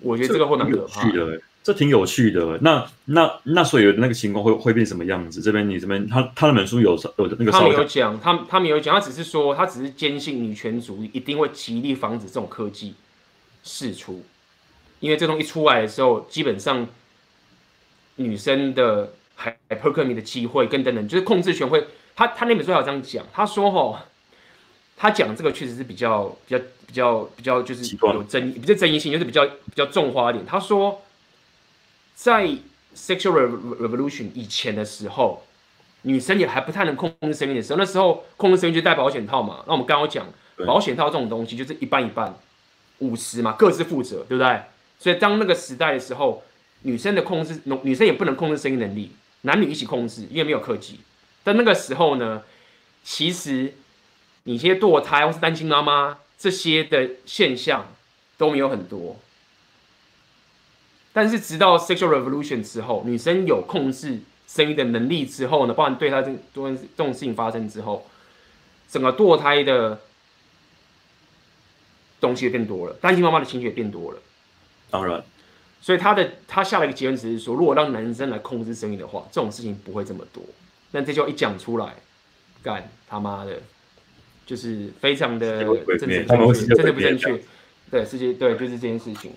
我觉得这个会蛮可怕的。这挺有趣的。那那那所以那个情况会会变什么样子？这边你这边他他的本书有有那个，他没有讲，他他没有讲，他只是说他只是坚信女权主义一定会极力防止这种科技释出，因为这东西一出来的时候，基本上女生的 hypergamy 的机会跟等等，就是控制权会。他他那本书还有这样讲，他说吼。他讲这个确实是比较比较比较比较就是有争议，比较争议性，就是比较比较重花一点。他说，在 sexual revolution 以前的时候，女生也还不太能控制生育的时候，那时候控制生育就戴保险套嘛。那我们刚刚讲保险套这种东西就是一半一半，五十嘛，各自负责，对不对？所以当那个时代的时候，女生的控制，女生也不能控制生育能力，男女一起控制，因为没有科技。但那个时候呢，其实。你这些堕胎或是单亲妈妈这些的现象都没有很多，但是直到 sexual revolution 之后，女生有控制生育的能力之后呢，包含对她这这种事情发生之后，整个堕胎的东西也变多了，单亲妈妈的情绪也变多了。当然，所以他的他下了一个结论，只是说，如果让男生来控制生育的话，这种事情不会这么多。但这句话一讲出来，干他妈的！就是非常的政治正确，真的不正确。对，世界对，就是这件事情。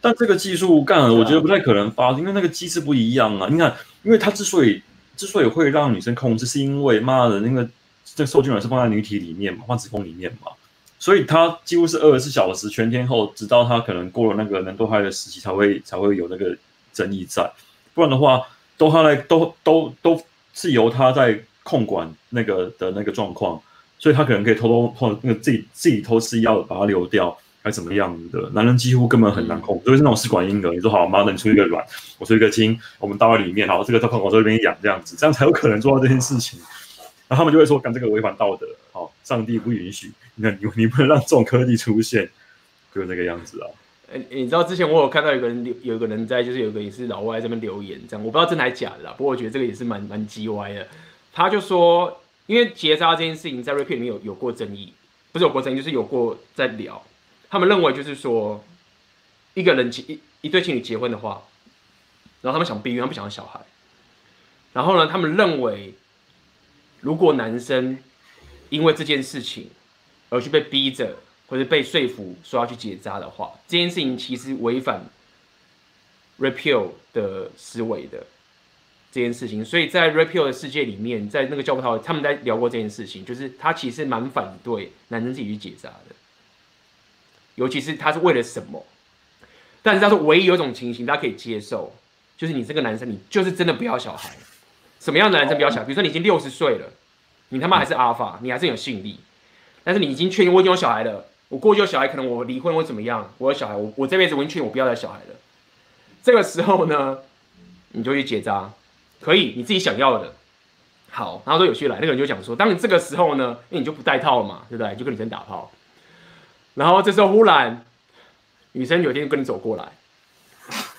但这个技术干，我觉得不太可能发生，因为那个机制不一样啊。你看，因为它之所以之所以会让女生控制，是因为妈的那个这受精卵是放在女体里面嘛，放子宫里面嘛，所以它几乎是二十四小时全天候，直到它可能过了那个能堕胎的时期，才会才会有那个争议在。不然的话，都他来都都都是由他在控管那个的那个状况。所以他可能可以偷偷或那个自己自己偷吃药把它流掉，还是怎么样的？男人几乎根本很难控，所以是那种试管婴儿。你说好，妈的，你出一个卵，我出一个精，我们倒在里面，好，这个在控管这边养这样子，这样才有可能做到这件事情。然后他们就会说，干这个违反道德，好，上帝不允许。你看，你 [LAUGHS] 你不能让这种科技出现，就是那个样子啊。欸、你知道之前我有看到有个人留，有个人在，就是有个也是老外在这边留言，这样我不知道真的还假的啦。不过我觉得这个也是蛮蛮鸡歪的。他就说。因为结扎这件事情在 Red Pill 里面有有过争议，不是有过争议，就是有过在聊。他们认为就是说，一个人结一一对情侣结婚的话，然后他们想避孕，他们不想要小孩。然后呢，他们认为，如果男生因为这件事情而去被逼着或者被说服说要去结扎的话，这件事情其实违反 Red Pill 的思维的。这件事情，所以在 Pill 的世界里面，在那个教葡萄，他们在聊过这件事情，就是他其实蛮反对男生自己去结扎的，尤其是他是为了什么？但是他说，唯一有一种情形，大家可以接受，就是你这个男生，你就是真的不要小孩。什么样的男生不要小孩？比如说你已经六十岁了，你他妈还是阿法，你还是有吸引力，但是你已经确定我已经有小孩了，我过去有小孩，可能我离婚或怎么样，我有小孩，我我这辈子我已经确定我不要再小孩了。这个时候呢，你就去结扎。可以，你自己想要的，好，然后说有趣来，那个人就讲说，当你这个时候呢，因为你就不戴套了嘛，对不对？就跟女生打炮，然后这时候忽然，女生有一天就跟你走过来，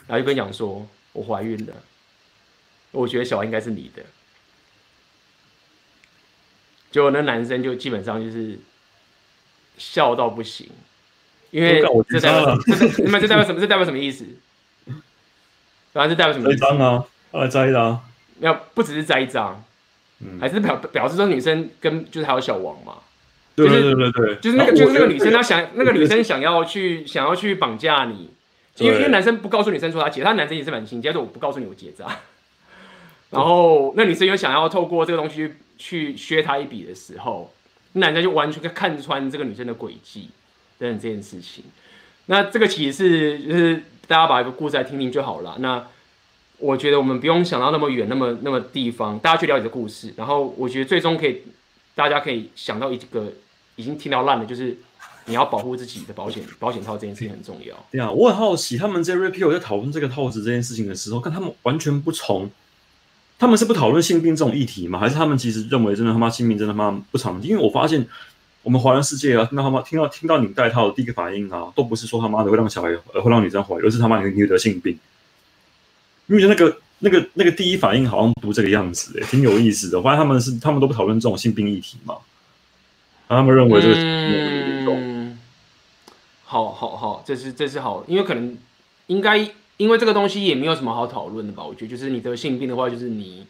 然后就跟你讲说，我怀孕了，我觉得小孩应该是你的，结果那男生就基本上就是笑到不行，因为这代表，你们这代表什么？这代表什么意思？[LAUGHS] 然后这代表什么意思？啊，来摘的啊。要不只是栽赃，嗯，还是表表示说女生跟就是还有小王嘛，对对对对对，就是那个就是那个女生她想那个女生想要去想要去绑架你，因为因为男生不告诉女生说他结，他男生也是蛮亲切，说我不告诉你我结扎，然后那女生又想要透过这个东西去削他一笔的时候，那男生就完全看穿这个女生的诡计等等这件事情，那这个其实是就是大家把一个故事来听听就好了，那。我觉得我们不用想到那么远、那么那么地方，大家去了解的故事。然后我觉得最终可以，大家可以想到一个已经听到烂的，就是你要保护自己的保险 [LAUGHS] 保险套这件事情很重要。对啊，我很好奇，他们在 Repeal 在讨论这个套子这件事情的时候，跟他们完全不从。他们是不讨论性病这种议题吗？还是他们其实认为真的他妈性病真的他妈不常见？因为我发现我们华人世界啊，听到他妈听到听到你戴套的第一个反应啊，都不是说他妈的会让小孩呃会让女生怀孕，而是他妈你你得性病。因为那个那个那个第一反应好像不这个样子，欸，诶，挺有意思的。我发现他们是他们都不讨论这种性病议题嘛，他们认为这个嗯，好好好，这是这是好，因为可能应该。因为这个东西也没有什么好讨论的吧？我觉得就是你得性病的话，就是你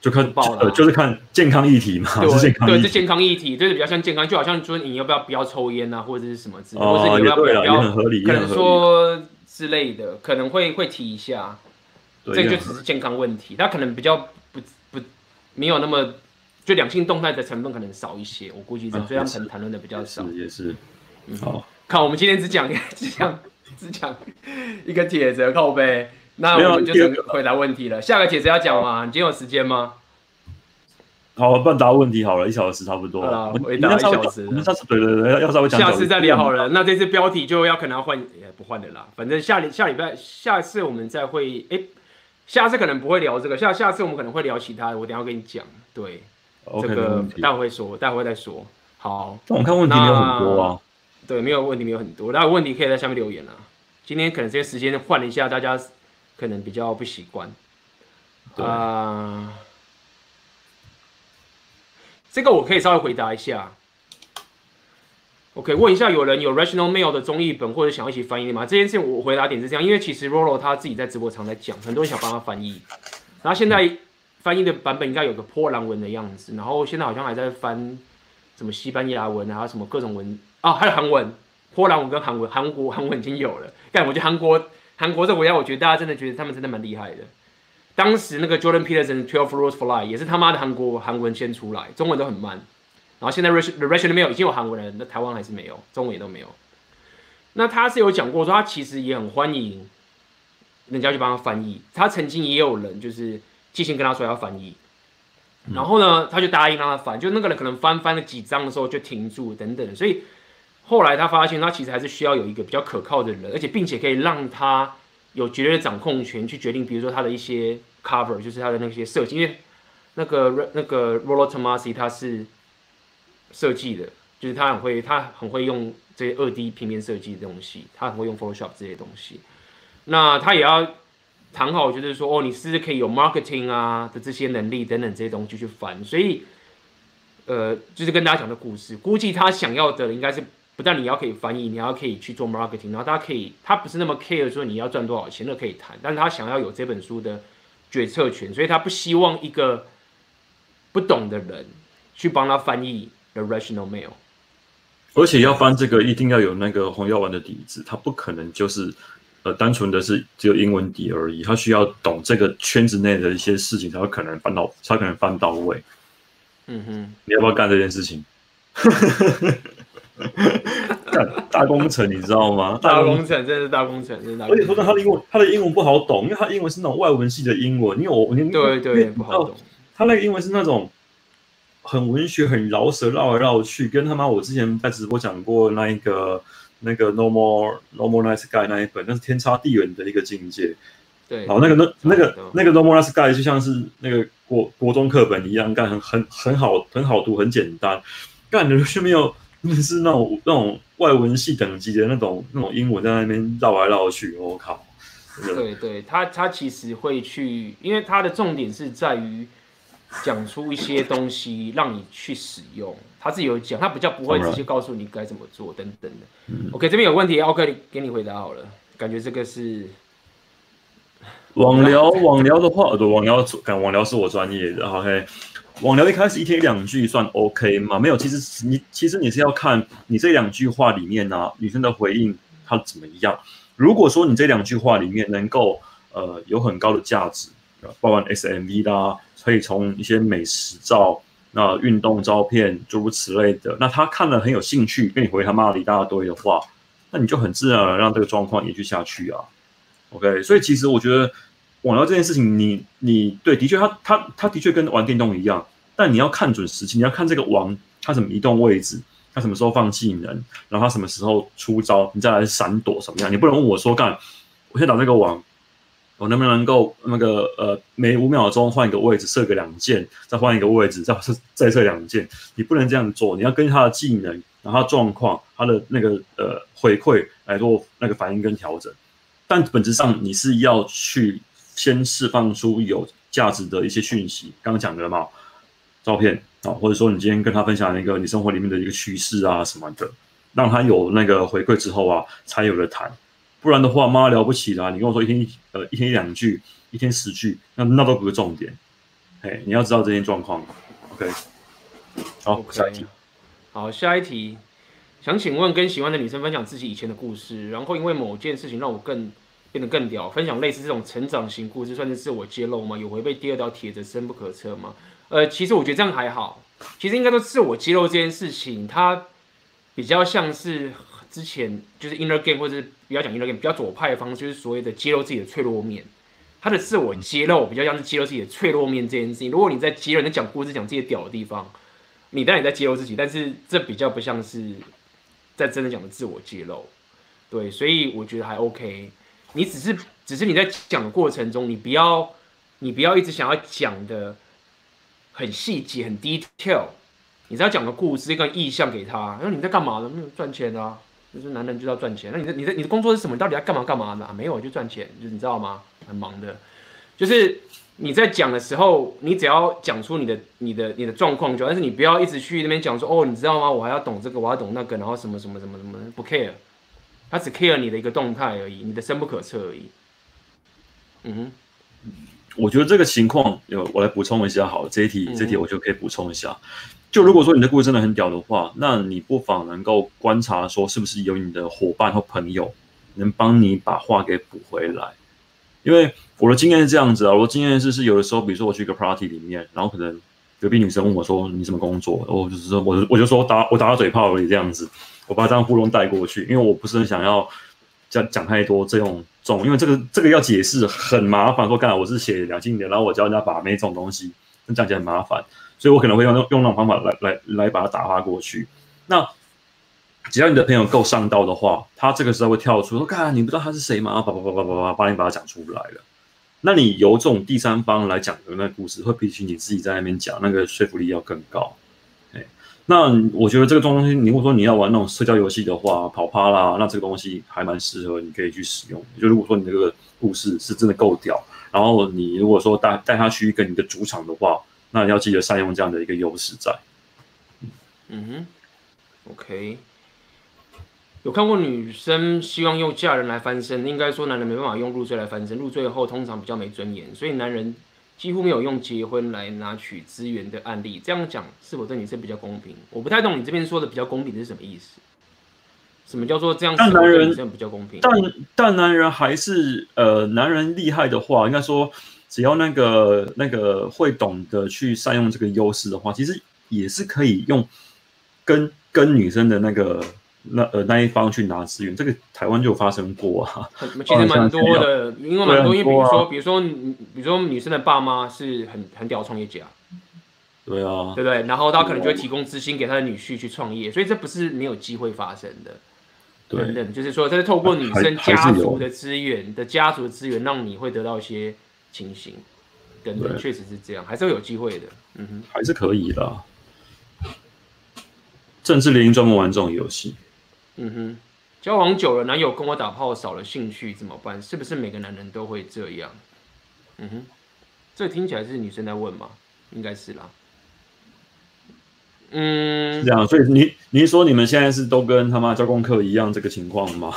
就看报了，就是看健康议题嘛。对，是对，是健康议题，就是比较像健康，就好像说你要不要不要抽烟啊，或者是什么之类，哦、或者你要不要不要，很合理，可能说之类的，可能会会提一下。这个就只是健康问题，它可能比较不不没有那么就两性动态的成分可能少一些，我估计这样，所以他们可能谈论的比较少。也是，好，看我们今天只讲 [LAUGHS] 只讲。只讲一个帖子靠背，那我们就回答问题了。下个帖子要讲吗？你今天有时间吗？好，不然答问题好了，一小时差不多。好了，回答一小时。下次对对对，要稍微讲。下次再聊好了。那这次标题就要可能要换，也不换的啦。反正下礼下礼拜下次我们再会，哎，下次可能不会聊这个，下下次我们可能会聊其他的。我等下跟你讲。对，这个待会会说，待会再说。好，那我看问题没有很多啊。对，没有问题，没有很多。大家有问题可以在下面留言啊。今天可能这些时间换了一下，大家可能比较不习惯。啊、呃，这个我可以稍微回答一下。OK，问一下，有人有 Rational Mail 的中译本或者想要一起翻译的吗？这件事情我回答点是这样，因为其实 Rolo 他自己在直播常在讲，很多人想帮他翻译。然后现在翻译的版本应该有个波兰文的样子，然后现在好像还在翻什么西班牙文啊，什么各种文啊，还有韩文。波兰文跟韩文，韩国韩文已经有了。但我觉得韩国韩国这个国家，我觉得大家真的觉得他们真的蛮厉害的。当时那个 Jordan Peterson Twelve Rules for Life 也是他妈的韩国韩文先出来，中文都很慢。然后现在 The Rational Mail 已经有韩国人，那台湾还是没有，中文也都没有。那他是有讲过说，他其实也很欢迎人家去帮他翻译。他曾经也有人就是寄信跟他说要翻译，然后呢，他就答应让他翻。就那个人可能翻翻了几章的时候就停住等等，所以。后来他发现，他其实还是需要有一个比较可靠的人，而且并且可以让他有绝对的掌控权去决定，比如说他的一些 cover，就是他的那些设计。因为那个那个 Rollo Tomassi 他是设计的，就是他很会，他很会用这些二 D 平面设计的东西，他很会用 Photoshop 这些东西。那他也要谈好，就是说哦，你是不是可以有 marketing 啊的这些能力等等这些东西去翻。所以，呃，就是跟大家讲的故事，估计他想要的应该是。不但你要可以翻译，你要可以去做 marketing，然后大家可以，他不是那么 care 说你要赚多少钱，那可以谈，但是他想要有这本书的决策权，所以他不希望一个不懂的人去帮他翻译 The Rational Mail，而且要翻这个一定要有那个红药丸的底子，他不可能就是呃单纯的是只有英文底而已，他需要懂这个圈子内的一些事情才会可能翻到，才可能翻到位。嗯哼，你要不要干这件事情？[LAUGHS] 大工程，你知道吗？大工程，真的是大工程，真的。而且说他的英文，他的英文不好懂，因为他英文是那种外文系的英文。因为我，对对，不好懂。他那个英文是那种很文学、很饶舌，绕来绕去。跟他妈，我之前在直播讲过那一个那个 No More No More Nice Guy 那一本，那是天差地远的一个境界。对，然后，那个那那个那个 No More Nice Guy 就像是那个国国中课本一样，干很很很好，很好读，很简单。干的是没有。是那种那种外文系等级的那种那种英文在那边绕来绕去，我靠！对对，他他其实会去，因为他的重点是在于讲出一些东西让你去使用。他自己有讲，他比较不会直接告诉你该怎么做等等的。嗯、OK，这边有问题，OK，给你回答好了。感觉这个是网聊 [LAUGHS] 网聊的话，对网聊，感网聊是我专业的，OK。网聊一开始一天一两句算 OK 吗？没有，其实你其实你是要看你这两句话里面呢、啊，女生的回应她怎么样。如果说你这两句话里面能够呃有很高的价值，包含 SMV 啦，可以从一些美食照、那运动照片诸如此类的，那他看了很有兴趣，跟你回他妈的一大堆的话，那你就很自然而然让这个状况延续下去啊。OK，所以其实我觉得。网聊这件事情你，你对，的确他，他他的确跟玩电动一样，但你要看准时机，你要看这个王他怎么移动位置，他什么时候放技能，然后他什么时候出招，你再来闪躲什么样？你不能问我说干，我先打这个王，我能不能够那个呃每五秒钟换一个位置射个两箭，再换一个位置再再射两箭？你不能这样做，你要根据他的技能，然后状况，他的那个呃回馈来做那个反应跟调整。但本质上你是要去先释放出有价值的一些讯息，刚刚讲的嘛。照片啊，或者说你今天跟他分享一个你生活里面的一个趋势啊什么的，让他有那个回馈之后啊，才有的谈。不然的话，妈了不起啦！你跟我说一天一呃一天一两句，一天十句，那那都不是重点。哎，你要知道这些状况。OK，好，okay. 下一题。好，下一题，想请问跟喜欢的女生分享自己以前的故事，然后因为某件事情让我更变得更屌，分享类似这种成长型故事，算是自我揭露吗？有违背第二条铁则深不可测吗？呃，其实我觉得这样还好。其实应该说自我揭露这件事情，它比较像是之前就是 inner game，或者是比较讲 inner game，比较左派的方式，就是所谓的揭露自己的脆弱面。他的自我揭露比较像是揭露自己的脆弱面这件事情。如果你在揭露，你在讲故事，讲自己屌的地方，你当然也在揭露自己，但是这比较不像是在真的讲的自我揭露。对，所以我觉得还 OK。你只是只是你在讲的过程中，你不要你不要一直想要讲的。很细节，很 detail，你只要讲个故事，一个意象给他。然后你在干嘛呢？赚钱啊，就是男人就要赚钱。那你的、你的、你的工作是什么？你到底要干嘛干嘛的？啊，没有，就赚钱，就是你知道吗？很忙的。就是你在讲的时候，你只要讲出你的、你的、你的状况就，但是你不要一直去那边讲说，哦，你知道吗？我还要懂这个，我要懂那个，然后什么什么什么什么，不 care。他只 care 你的一个动态而已，你的深不可测而已。嗯哼。我觉得这个情况有，我来补充一下好了，这一题这一题我就可以补充一下。就如果说你的故事真的很屌的话，那你不妨能够观察说，是不是有你的伙伴或朋友能帮你把话给补回来。因为我的经验是这样子啊，我的经验是是有的时候，比如说我去一个 party 里面，然后可能隔壁女生问我说，你什么工作？我就是说，我我就说打我打个嘴炮而已这样子，我把这样糊弄带过去，因为我不是很想要讲讲太多这种种。因为这个这个要解释很麻烦，说刚才我是写两性点，然后我教人家把妹这种东西，那讲起来很麻烦，所以我可能会用用那种方法来来来把它打发过去。那只要你的朋友够上道的话，他这个时候会跳出说：“看，你不知道他是谁吗？”叭叭叭叭叭叭，把你把它讲出来了。那你由这种第三方来讲的那故事，会比起你自己在那边讲那个说服力要更高。那我觉得这个东西，你如果说你要玩那种社交游戏的话，跑趴啦，那这个东西还蛮适合，你可以去使用。就如果说你这个故事是真的够屌，然后你如果说带带他去一个你的主场的话，那你要记得善用这样的一个优势在。嗯哼，OK。有看过女生希望用嫁人来翻身，应该说男人没办法用入赘来翻身，入赘后通常比较没尊严，所以男人。几乎没有用结婚来拿取资源的案例，这样讲是否对女生比较公平？我不太懂你这边说的比较公平是什么意思？什么叫做这样子对女生比较公平？但但男人还是呃，男人厉害的话，应该说只要那个那个会懂得去善用这个优势的话，其实也是可以用跟跟女生的那个。那呃那一方去拿资源，这个台湾就有发生过啊，[LAUGHS] 其实蛮多的，因为蛮多，因为比如说，比如说，比如说女生的爸妈是很很屌创业家，对啊，对不对？然后他可能就会提供资金给他的女婿去创业，所以这不是没有机会发生的，对，等等，就是说，这是透过女生家族的资源的家族的资源，让你会得到一些情形，等等，确实是这样，还是会有机会的，嗯哼，还是可以的，政治联姻专门玩这种游戏。嗯哼，交往久了，男友跟我打炮少了兴趣怎么办？是不是每个男人都会这样？嗯哼，这听起来是女生在问吗？应该是啦。嗯，是这样。所以你你是说你们现在是都跟他妈交功课一样这个情况吗？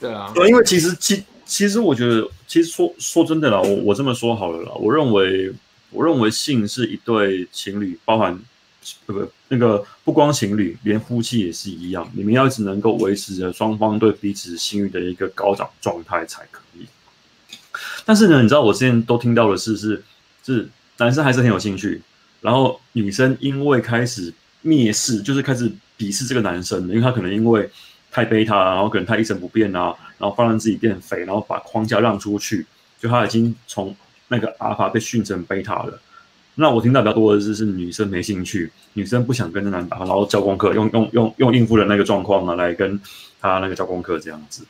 对啊。因为其实其其实我觉得，其实说说真的啦，我我这么说好了啦。我认为我认为性是一对情侣，包含。不不，那个不光情侣，连夫妻也是一样。你们要一直能够维持着双方对彼此性欲的一个高涨状态才可以。但是呢，你知道我之前都听到的是，是是男生还是很有兴趣，然后女生因为开始蔑视，就是开始鄙视这个男生，因为他可能因为太贝他，然后可能他一成不变啊，然后放任自己变肥，然后把框架让出去，就他已经从那个阿尔法被训成贝塔了。那我听到比较多的是是女生没兴趣，女生不想跟着男打，然后教功课，用用用用应付的那个状况啊来跟他那个教功课这样子。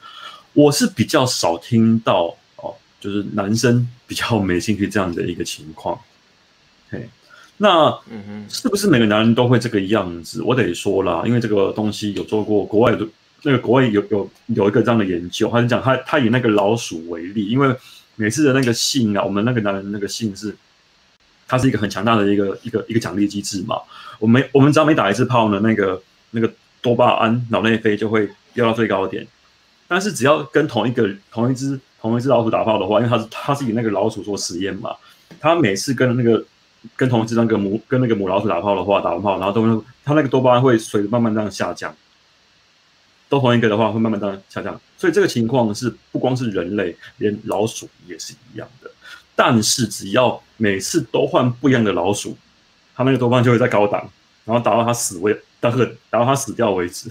我是比较少听到哦，就是男生比较没兴趣这样的一个情况。嘿，那是不是每个男人都会这个样子？我得说啦，因为这个东西有做过，国外的那个国外有有有一个这样的研究，他是讲他他以那个老鼠为例，因为每次的那个性啊，我们那个男人那个性是。它是一个很强大的一个一个一个奖励机制嘛。我们我们只要每打一次炮呢，那个那个多巴胺脑内啡就会飙到最高点。但是只要跟同一个同一只同一只老鼠打炮的话，因为它是它是以那个老鼠做实验嘛，它每次跟那个跟同一只那个母跟那个母老鼠打炮的话，打完炮然后都它那个多巴胺会随着慢慢这样下降。都同一个的话会慢慢这样下降。所以这个情况是不光是人类，连老鼠也是一样的。但是只要每次都换不一样的老鼠，它那个多巴胺就会在高档，然后打到它死为，打到打到它死掉为止。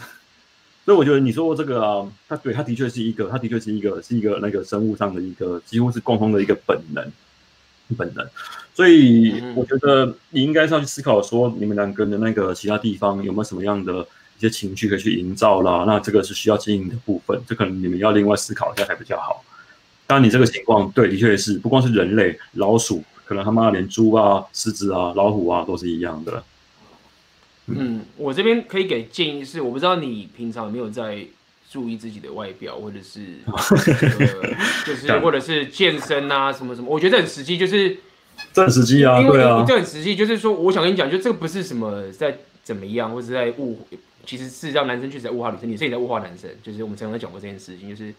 所以我觉得你说这个啊，它对它的确是一个，它的确是一个是一个那个生物上的一个几乎是共通的一个本能，本能。所以我觉得你应该是要去思考说，你们两个的那个其他地方有没有什么样的一些情绪可以去营造啦？那这个是需要经营的部分，这可能你们要另外思考一下才比较好。当然，你这个情况对，的确是不光是人类，老鼠可能他妈连猪啊、狮子啊、老虎啊都是一样的。嗯，嗯我这边可以给建议是，我不知道你平常有没有在注意自己的外表，或者是、[LAUGHS] 呃、就是或者是健身啊什么什么，我觉得很实际，就是这很实际啊，对啊，这很实际，就是说，我想跟你讲，就这个不是什么在怎么样，或者在物，其实是让男生确实在物化女生，女生也在物化男生，就是我们曾经讲过这件事情，就是。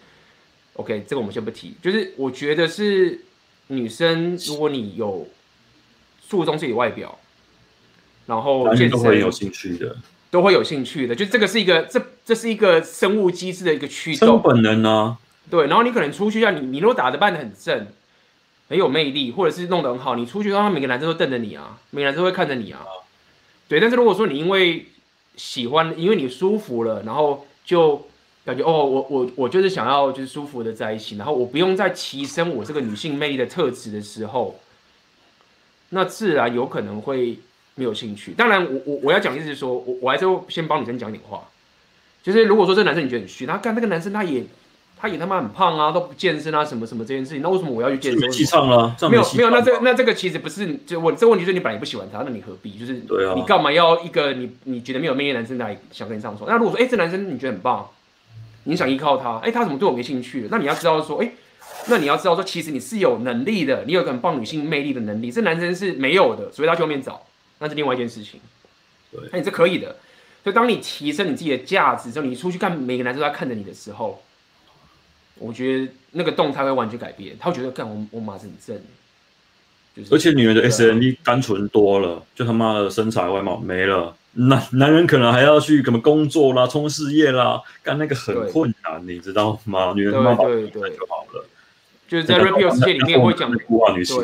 OK，这个我们先不提。就是我觉得是女生，如果你有注重自己的外表，然后男生都会有兴趣的，都会有兴趣的。就这个是一个，这这是一个生物机制的一个驱动，生本能啊。对，然后你可能出去像你你如果打的扮的很正，很有魅力，或者是弄得很好，你出去让每个男生都瞪着你啊，每个男生都会看着你啊。对，但是如果说你因为喜欢，因为你舒服了，然后就。感觉哦，我我我就是想要就是舒服的在一起，然后我不用再提升我这个女性魅力的特质的时候，那自然有可能会没有兴趣。当然我，我我要讲的意思是说，我我还是先帮女生讲点话，就是如果说这个男生你觉得很虚，那干那个男生他也他也他妈很胖啊，都不健身啊，什么什么这件事情，那为什么我要去健身？气场了，没有没有，那这那这个其实不是就我这个问题，就是你本来也不喜欢他，那你何必？就是你干嘛要一个你你觉得没有魅力的男生来想跟你上床？那如果说哎，这男生你觉得很棒。你想依靠他，哎、欸，他怎么对我没兴趣？那你要知道说，哎、欸，那你要知道说，其实你是有能力的，你有个很棒女性魅力的能力，这男生是没有的，所以他去外面找，那是另外一件事情。对，那你是可以的。所以当你提升你自己的价值之后，你出去看每个男生都在看着你的时候，我觉得那个动态会完全改变。他会觉得，干我我马子很正，就是。而且女人的 S N D 单纯多了，就他妈的身材外貌没了。男男人可能还要去什么工作啦，冲事业啦，干那个很困难，你知道吗？女人他妈保护就好了。就是在 Rapio 世界里面会讲物化女性，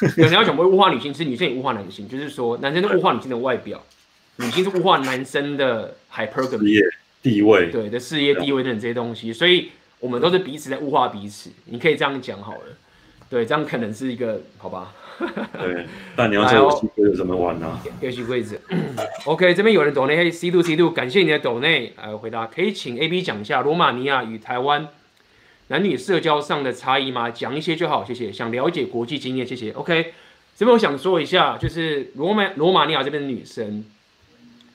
对，可能要讲会物化女性，是女性也物化男性，就是说男生是物化女性的外表，女性是物化男生的 hypergamy 地位，对的事业地位等这些东西，所以我们都是彼此在物化彼此。你可以这样讲好了，对，这样可能是一个好吧。对，但你要说游戏规则怎么玩呢、啊？[LAUGHS] 游戏规则，[COUGHS] OK，这边有人抖内，嘿，C 度 C 度，感谢你的抖内，来回答，可以请 AB 讲一下罗马尼亚与台湾男女社交上的差异吗？讲一些就好，谢谢。想了解国际经验，谢谢。OK，这边我想说一下，就是罗马罗马尼亚这边的女生，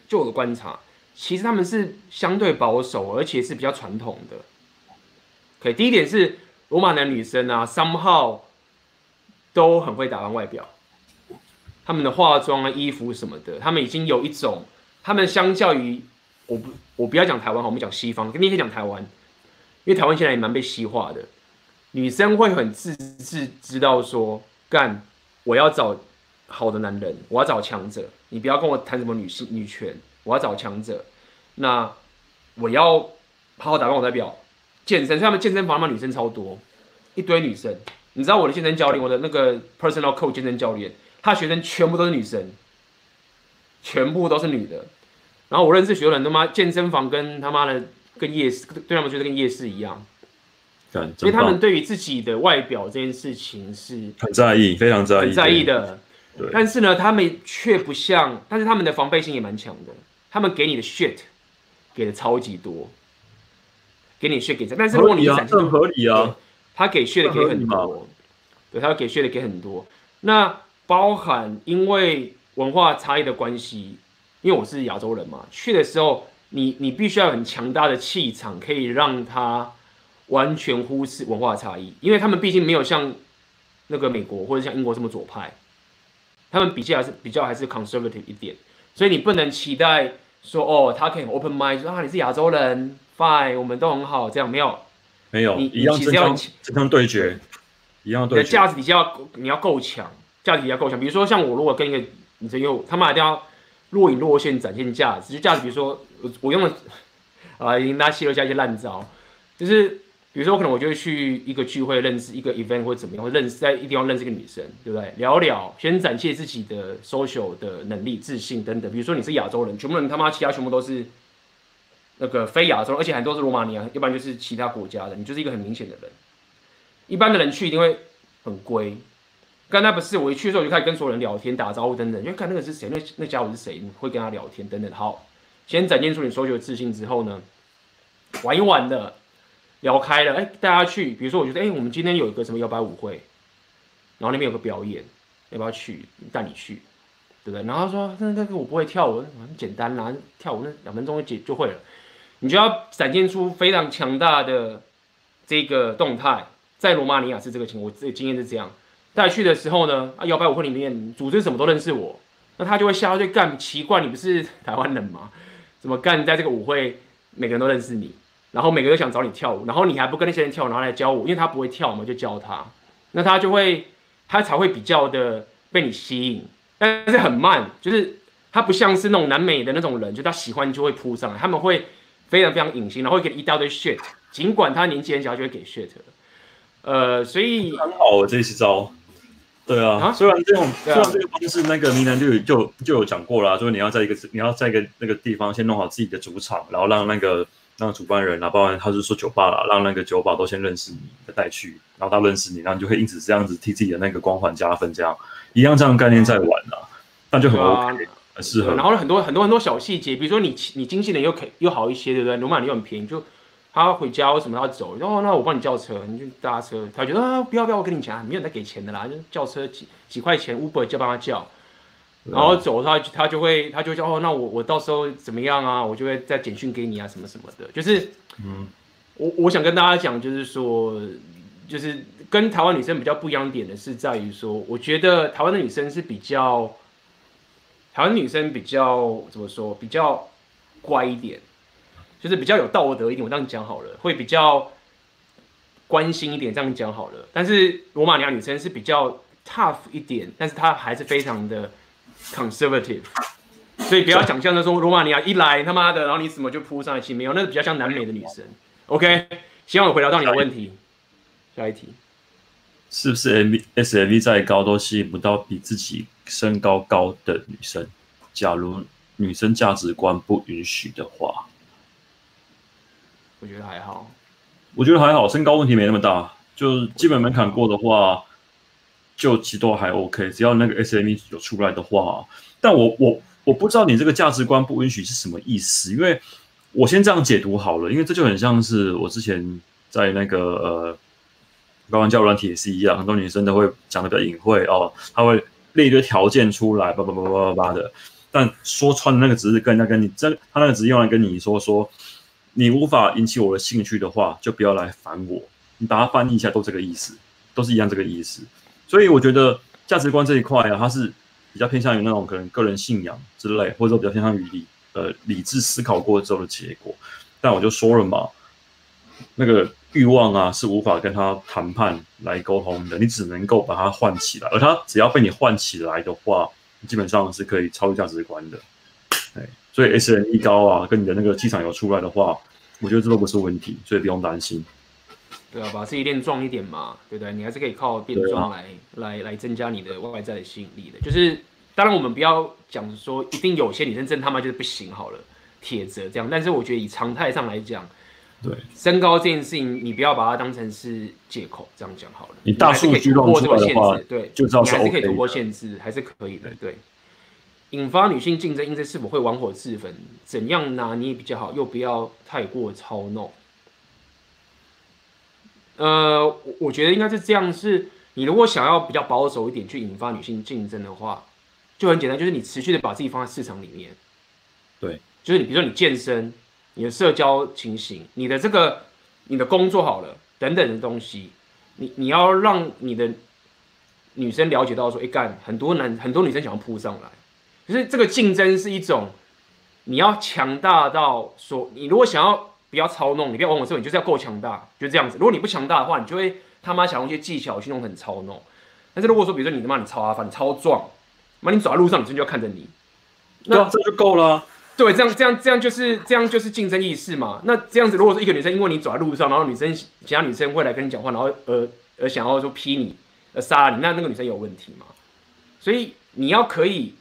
就我的观察，其实他们是相对保守，而且是比较传统的。OK，第一点是罗马男女生啊，somehow。都很会打扮外表，他们的化妆啊、衣服什么的，他们已经有一种，他们相较于我不我不要讲台湾，我们讲西方，你可以讲台湾，因为台湾现在也蛮被西化的，女生会很自自知道说，干我要找好的男人，我要找强者，你不要跟我谈什么女性女权，我要找强者，那我要好好打扮我外表，健身，所以他们健身房他们女生超多，一堆女生。你知道我的健身教练，我的那个 personal coach 健身教练，他学生全部都是女生，全部都是女的。然后我认识许多人，他妈健身房跟他妈的跟夜市，对他们觉得跟夜市一样。对，因为他们对于自己的外表这件事情是很在意，非常在意，很在意的。对。但是呢，他们却不像，但是他们的防备心也蛮强的。他们给你的 shit 给的超级多，给你 shit 给，但是如果你展现合理啊，他给 shit 的给很多，对，他要给 shit 的给很多。那包含因为文化差异的关系，因为我是亚洲人嘛，去的时候你你必须要很强大的气场，可以让他完全忽视文化差异，因为他们毕竟没有像那个美国或者像英国这么左派，他们比较还是比较还是 conservative 一点。所以你不能期待说哦，他可以 open mind 说啊，你是亚洲人，fine，我们都很好，这样没有，没有，你一样正常正常对决，一样对决。你的价值底下要你要够强，价值底下够强。比如说像我如果跟一个女生用，他们一定要若隐若现展现价值，就价值。比如说我我用了 [LAUGHS] 啊，已经拿西罗加一些烂招，就是。比如说，我可能我就会去一个聚会认识一个 event 或者怎么样，或认识在一定要认识一个女生，对不对？聊聊，先展现自己的 social 的能力、自信等等。比如说你是亚洲人，全部人他妈其他全部都是那个非亚洲，而且很多是罗马尼亚，要不然就是其他国家的，你就是一个很明显的人。一般的人去一定会很龟。刚才不是我一去的时候我就开始跟所有人聊天、打招呼等等，因为看那个是谁，那那家伙是谁，你会跟他聊天等等。好，先展现出你所有的自信之后呢，玩一玩的。聊开了，哎、欸，大家去，比如说，我觉得，哎、我们今天有一个什么摇摆舞会，然后那边有个表演，要不要去？带你去，对不对？然后说，那那个我不会跳舞，很简单啦，跳舞那两分钟就就会了。你就要展现出非常强大的这个动态，在罗马尼亚是这个情况，我自己经验是这样。带去的时候呢，啊，摇摆舞会里面组织什么都认识我，那他就会笑，就干奇怪，你不是台湾人吗？怎么干在这个舞会，每个人都认识你？然后每个都想找你跳舞，然后你还不跟那些人跳，然后来教我，因为他不会跳嘛，就教他，那他就会，他才会比较的被你吸引，但是很慢，就是他不像是那种南美的那种人，就他喜欢就会扑上来，他们会非常非常隐形，然后会给你一大堆 shit，尽管他年纪很小就会给 shit，呃，所以很好，这一招，对啊，啊？虽然这种、啊、虽然这个方式那个明兰就就就有讲过了，就是你要在一个你要在一个那个地方先弄好自己的主场，然后让那个。让主办人啊，包括他是说酒吧啦，让那个酒保都先认识你，再带去，然后他认识你，然后你就会因此这样子替自己的那个光环加分，这样一样这样概念在玩啊，那就很 OK，啊，很适合。然后很多很多很多小细节，比如说你你经纪人又可又好一些，对不对？罗马尼又很便宜，就他回家为什么要走？然后那我帮你叫车，你就搭车，他觉得啊不要不要，我跟你讲，没有人在给钱的啦，就叫车几几块钱，Uber 就帮他叫。然后走他，他他就会，他就说哦，那我我到时候怎么样啊？我就会再简讯给你啊，什么什么的。就是，嗯，我我想跟大家讲，就是说，就是跟台湾女生比较不一样点的是在于说，我觉得台湾的女生是比较，台湾女生比较怎么说？比较乖一点，就是比较有道德一点。我这样讲好了，会比较关心一点。这样讲好了。但是罗马尼亚女生是比较 tough 一点，但是她还是非常的。conservative，所以不要想象的说罗马尼亚一来他妈的，然后你什么就扑上来，其实没有，那是比较像南美的女生。OK，希望我回答到你的问题。下一题，是不是 M S M V 再高都吸引不到比自己身高高的女生？假如女生价值观不允许的话，我觉得还好。我觉得还好，身高问题没那么大，就基本门槛过的话。就其实都还 OK，只要那个 SME 有出来的话，但我我我不知道你这个价值观不允许是什么意思，因为我先这样解读好了，因为这就很像是我之前在那个呃，高玩教软体也是一样，很多女生都会讲的比较隐晦哦，她会列一堆条件出来，叭叭叭叭叭叭的，但说穿的那个只是跟人家跟你真，他那个只是用来跟你说说，你无法引起我的兴趣的话，就不要来烦我，你把它翻译一下，都这个意思，都是一样这个意思。所以我觉得价值观这一块啊，它是比较偏向于那种可能个人信仰之类，或者说比较偏向于理呃理智思考过之后的结果。但我就说了嘛，那个欲望啊是无法跟他谈判来沟通的，你只能够把它唤起来，而他只要被你唤起来的话，基本上是可以超越价值观的。哎，所以 S N E 高啊，跟你的那个气场有出来的话，我觉得这都不是问题，所以不用担心。对啊，把自己练壮一点嘛，对不对？你还是可以靠变壮来、啊、来来增加你的外在的吸引力的。就是当然，我们不要讲说一定有些女生真他妈就是不行好了，铁则这样。但是我觉得以常态上来讲，对，身高这件事情，你不要把它当成是借口，这样讲好了。你大数据乱出来的话，对，就知道是 OK 的。还是可以突破限制，还是可以的。对，引发女性竞争，因此是否会玩火自焚？怎样拿捏比较好，又不要太过操弄？呃，我我觉得应该是这样：是你如果想要比较保守一点去引发女性竞争的话，就很简单，就是你持续的把自己放在市场里面。对，就是你比如说你健身。你的社交情形，你的这个，你的工作好了，等等的东西，你你要让你的女生了解到说，哎干，很多男很多女生想要扑上来，可是这个竞争是一种，你要强大到说，你如果想要不要操弄，你不要玩我这，你就是要够强大，就这样子。如果你不强大的话，你就会他妈想用一些技巧去弄很操弄。但是如果说，比如说你他妈你超阿发，你超壮，妈你走在路上，女生就要看着你，那这就够了。对，这样这样这样就是这样就是竞争意识嘛。那这样子，如果是一个女生，因为你走在路上，然后女生其他女生会来跟你讲话，然后呃呃想要说劈你，呃杀你，那那个女生有问题嘛？所以你要可以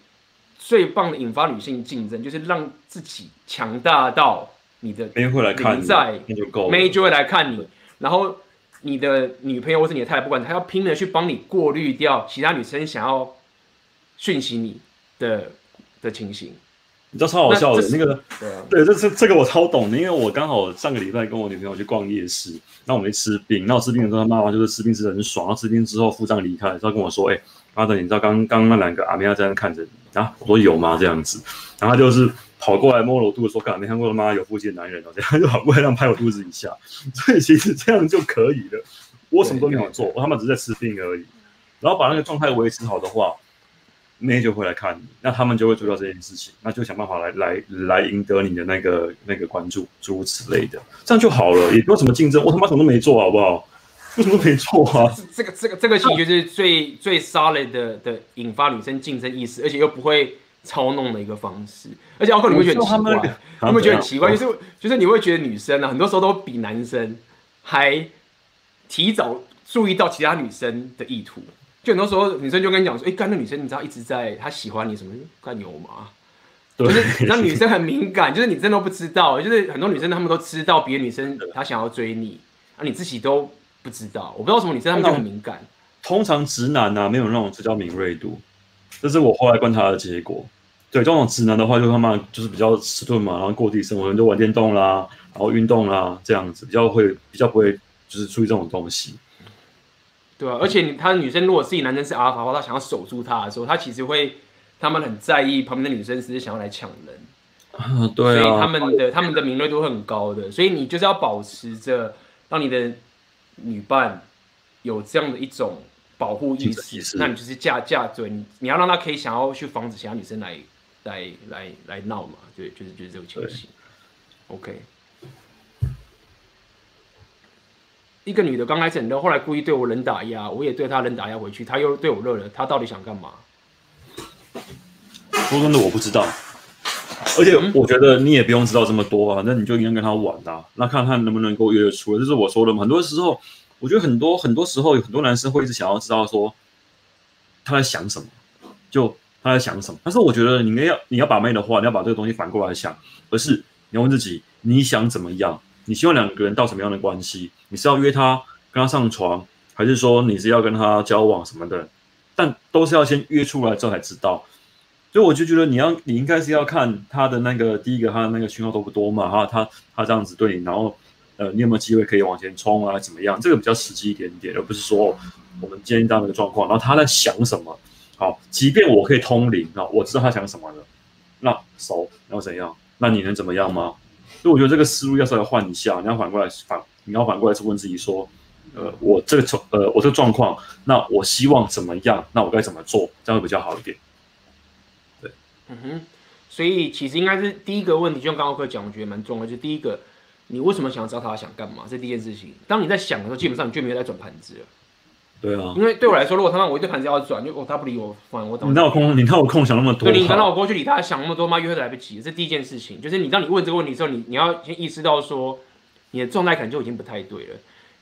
最棒的引发女性竞争，就是让自己强大到你的没人会来看你，在那就会来看你，然后你的女朋友或是你的太太，不管她要拼命的去帮你过滤掉其他女生想要讯息你的的情形。你知道超好笑的那，那个，对，这这这个我超懂的，因为我刚好上个礼拜跟我女朋友去逛夜市，然后我们去吃冰，然后吃冰的时候，他妈妈就是吃冰吃的很爽，然后吃冰之后付账离开，然后跟我说，哎、欸，妈的，你知道刚刚那两个阿妹在那看着你啊？我说有吗？这样子，然后他就是跑过来摸了我肚子说，干没看过他妈有腹肌的男人哦，这样就跑过来让拍我肚子一下，所以其实这样就可以了，我什么都没有做，我他妈只是在吃冰而已，然后把那个状态维持好的话。妹就会来看你，那他们就会注意到这件事情，那就想办法来来来赢得你的那个那个关注，诸如此类的，这样就好了，也不用什么竞争。我他妈什么都没做，好不好？为什么都没做啊？[LAUGHS] 这个这个这个其实就是最最 solid 的的引发女生竞争意识，而且又不会操弄的一个方式。而且奥克，你会觉得很奇怪，[LAUGHS] 你会觉得很奇怪，就是就是你会觉得女生啊，很多时候都比男生还提早注意到其他女生的意图。就很多时候，女生就跟你讲说：“哎、欸，干那女生，你知道一直在，她喜欢你什么？干有吗？就是 [LAUGHS] 那女生很敏感，就是你真的都不知道。就是很多女生她们都知道别的女生她想要追你，啊，你自己都不知道。我不知道什么女生她们就很敏感。通常直男啊，没有那种社交敏锐度，这是我后来观察的结果。对，这种直男的话，就他妈就是比较迟钝嘛，然后过地生活，就玩电动啦，然后运动啦，这样子比较会比较不会就是注意这种东西。”对啊，而且你他的女生如果自己男生是阿尔法的话，他想要守住他的时候，他其实会，他们很在意旁边的女生是不是想要来抢人，啊，对啊，所以他们的他们的敏锐度很高的，所以你就是要保持着让你的女伴有这样的一种保护意识，那你就是架架对，你你要让他可以想要去防止其他女生来来来来闹嘛，对，就是就是这个情形，OK。一个女的刚开始很热，后来故意对我冷打压，我也对她冷打压回去，她又对我热了，她到底想干嘛？说真的，我不知道。而且我觉得你也不用知道这么多啊，那你就应该跟她玩啊，那看看能不能够约得出来。这是我说的嘛。很多时候，我觉得很多很多时候有很多男生会一直想要知道说他在想什么，就他在想什么。但是我觉得你要你要把妹的话，你要把这个东西反过来想，而是你要问自己你想怎么样。你希望两个人到什么样的关系？你是要约他跟他上床，还是说你是要跟他交往什么的？但都是要先约出来之后才知道。所以我就觉得你要，你应该是要看他的那个第一个，他的那个讯号多不多嘛？哈，他他这样子对你，然后呃，你有没有机会可以往前冲啊？怎么样？这个比较实际一点点，而不是说我们今天这样的一个状况，然后他在想什么？好，即便我可以通灵啊，我知道他想什么了，那熟，然后怎样？那你能怎么样吗？所以我觉得这个思路要稍微换一下，你要反过来反，你要反过来去问自己说，呃，我这个状，呃，我这个状况，那我希望怎么样？那我该怎么做？这样会比较好一点。对，嗯哼，所以其实应该是第一个问题，就像刚刚哥讲，我觉得蛮重要，就第一个，你为什么想要知道他想干嘛？这第一件事情。当你在想的时候，基本上你就没有在转盘子了。对啊，因为对我来说，如果他妈我一堆盘子要转，就哦他不理我，反正我等。你哪有空？你哪有空想那么多？对，你等到我过去理他想那么多吗？约会都来不及。这第一件事情，就是你当你问这个问题的时候，你你要先意识到说，你的状态可能就已经不太对了。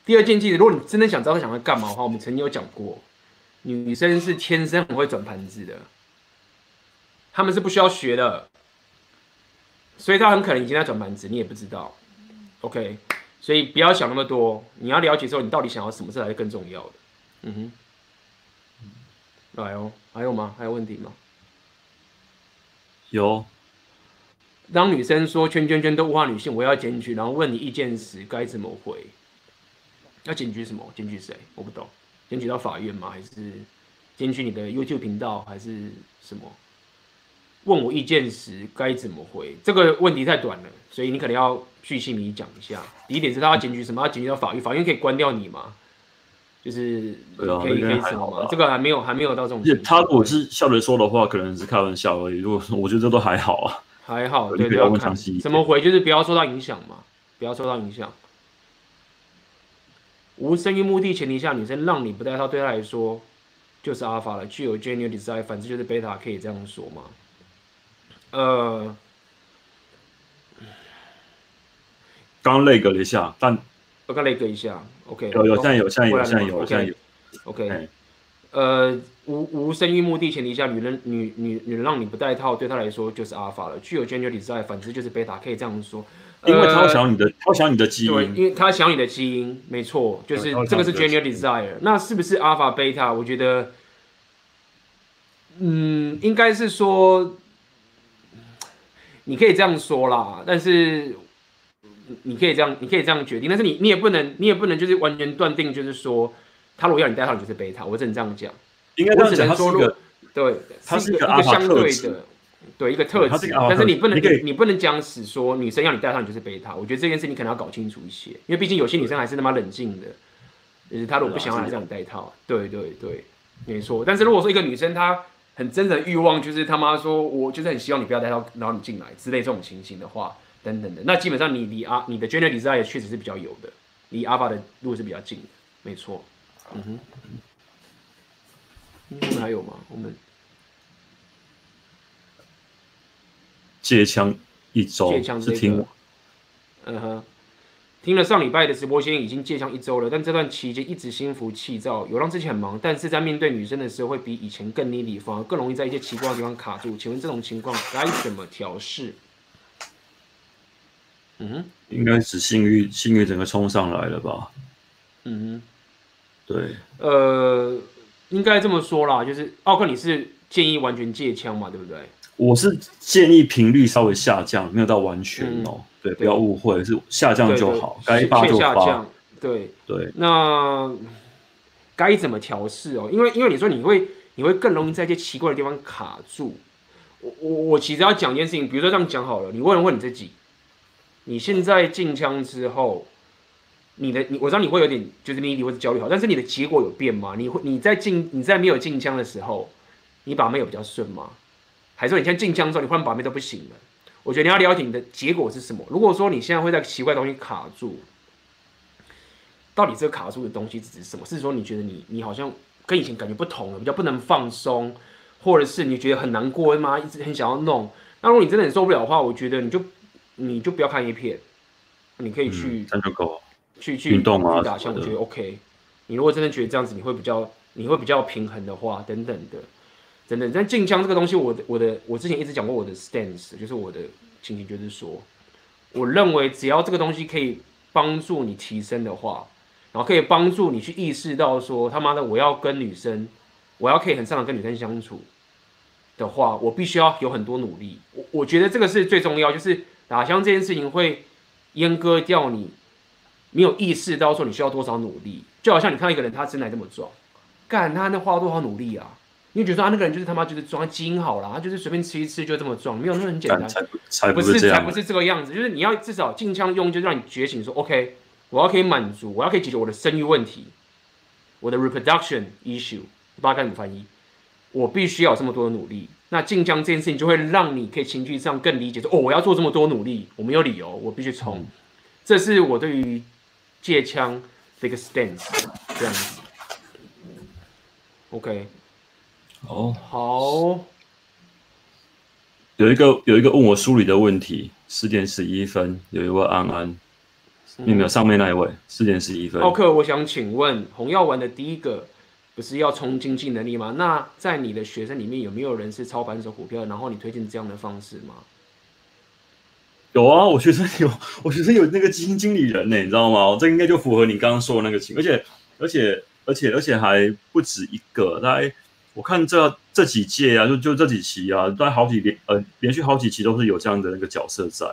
第二件事，如果你真的想知道他想要干嘛的话，我们曾经有讲过，女生是天生很会转盘子的，他们是不需要学的，所以他很可能已经在转盘子，你也不知道。OK，所以不要想那么多，你要了解之后，你到底想要什么是才是更重要的。嗯哼，来哦，还有吗？还有问题吗？有。当女生说圈圈圈都物化女性，我要检举，然后问你意见时该怎么回？要检举什么？检举谁？我不懂。检举到法院吗？还是检举你的 YouTube 频道？还是什么？问我意见时该怎么回？这个问题太短了，所以你可能要巨细靡遗讲一下。第一点是他要检举什么？要检举到法院，法院可以关掉你吗？就是可以、啊、可以什么吗？这个还没有还没有到这种。他如果是笑着说的话，可能是开玩笑而已。如果 [LAUGHS] 我觉得这都还好啊。还好，对，不要看怎么回，就是不要受到影响嘛，不要受到影响。无生育目的前提下，女生让你不戴套，对她来说就是阿尔法了，具有 genital desire，反正就是贝塔，可以这样说吗？呃，刚那个了一下，但我刚那个一下，OK，有有现在有现在有现在有现在有，OK。呃，无无生育目的前提下，女人女女女人让你不戴套，对她来说就是阿尔法了。具有 genital desire，反之就是贝塔，可以这样说。因为她想要你的，她想要你的基因。对，因为她想要你的基因，没错，就是这个是 genital desire。那是不是阿尔法贝塔？我觉得，嗯，应该是说，你可以这样说啦。但是，你可以这样，你可以这样决定。但是你你也不能，你也不能就是完全断定，就是说。他如果要你戴套，你就是贝塔。我只能这样讲。应该这样讲，他是一个对，他是一个相对的，对一个特质。但是你不能，你，你不能讲死说女生要你戴套，你就是贝塔。我觉得这件事你可能要搞清楚一些，因为毕竟有些女生还是那么冷静的。就是她如果不想要来让你戴套，对对对，没错。但是如果说一个女生她很真的欲望，就是他妈说我就是很希望你不要戴套，然后你进来之类这种情形的话，等等的，那基本上你离阿你的 general desire 确实是比较有的，离阿法的路是比较近的，没错。嗯哼，我们还有吗？我们借枪一周，借枪是听，嗯哼，听了上礼拜的直播，先已经借枪一周了，但这段期间一直心浮气躁，有让自己很忙，但是在面对女生的时候，会比以前更 needy，反而更容易在一些奇怪的地方卡住。请问这种情况该怎么调适？嗯哼，应该是信誉，信誉整个冲上来了吧？嗯哼。对，呃，应该这么说啦，就是奥克，你是建议完全戒枪嘛，对不对？我是建议频率稍微下降，没有到完全哦。嗯、对，不要误会，是下降就好，该发就发。对对。那该怎么调试哦？因为因为你说你会你会更容易在一些奇怪的地方卡住。我我我其实要讲一件事情，比如说这样讲好了，你问问你自己，你现在进枪之后。你的你我知道你会有点就是迷离或者焦虑好，但是你的结果有变吗？你会你在进你在没有进枪的时候，你把妹有比较顺吗？还是说你现在进枪之后你换把妹都不行了？我觉得你要了解你的结果是什么。如果说你现在会在奇怪东西卡住，到底这个卡住的东西指什么？是说你觉得你你好像跟以前感觉不同了，比较不能放松，或者是你觉得很难过吗？一直很想要弄？那如果你真的很受不了的话，我觉得你就你就不要看 A 片，你可以去。嗯去去运动啊，打枪我觉得 OK。你如果真的觉得这样子，你会比较你会比较平衡的话，等等的，等等。但进枪这个东西，我的我的我之前一直讲过我的 stance，就是我的情形，就是说，我认为只要这个东西可以帮助你提升的话，然后可以帮助你去意识到说他妈的我要跟女生，我要可以很擅长跟女生相处的话，我必须要有很多努力。我我觉得这个是最重要，就是打枪这件事情会阉割掉你。没有意识到说你需要多少努力，就好像你看到一个人他身材这么壮，干他那花了多少努力啊？你觉得说他那个人就是他妈就是装基因好了，他就是随便吃一吃就这么壮，没有那么很简单，才才不是才不是这个样子，就是你要至少进枪用，就让你觉醒说，OK，我要可以满足，我要可以解决我的生育问题，我的 reproduction issue，不知道该怎么翻译，我必须要有这么多的努力。那晋江这件事情就会让你可以情绪上更理解说，哦，我要做这么多努力，我没有理由，我必须冲，嗯、这是我对于。借枪这个 stance 这样子，OK，好，好，有一个有一个问我梳理的问题，十点十一分，有一位安安，有没有上面那一位？十点十一分。奥克，我想请问，红药丸的第一个不是要冲经济能力吗？那在你的学生里面有没有人是操盘手股票？然后你推荐这样的方式吗？有啊，我学生有，我学生有那个基金经理人呢，你知道吗？这应该就符合你刚刚说的那个情，而且而且而且而且还不止一个，大概我看这这几届啊，就就这几期啊，大概好几连呃连续好几期都是有这样的那个角色在。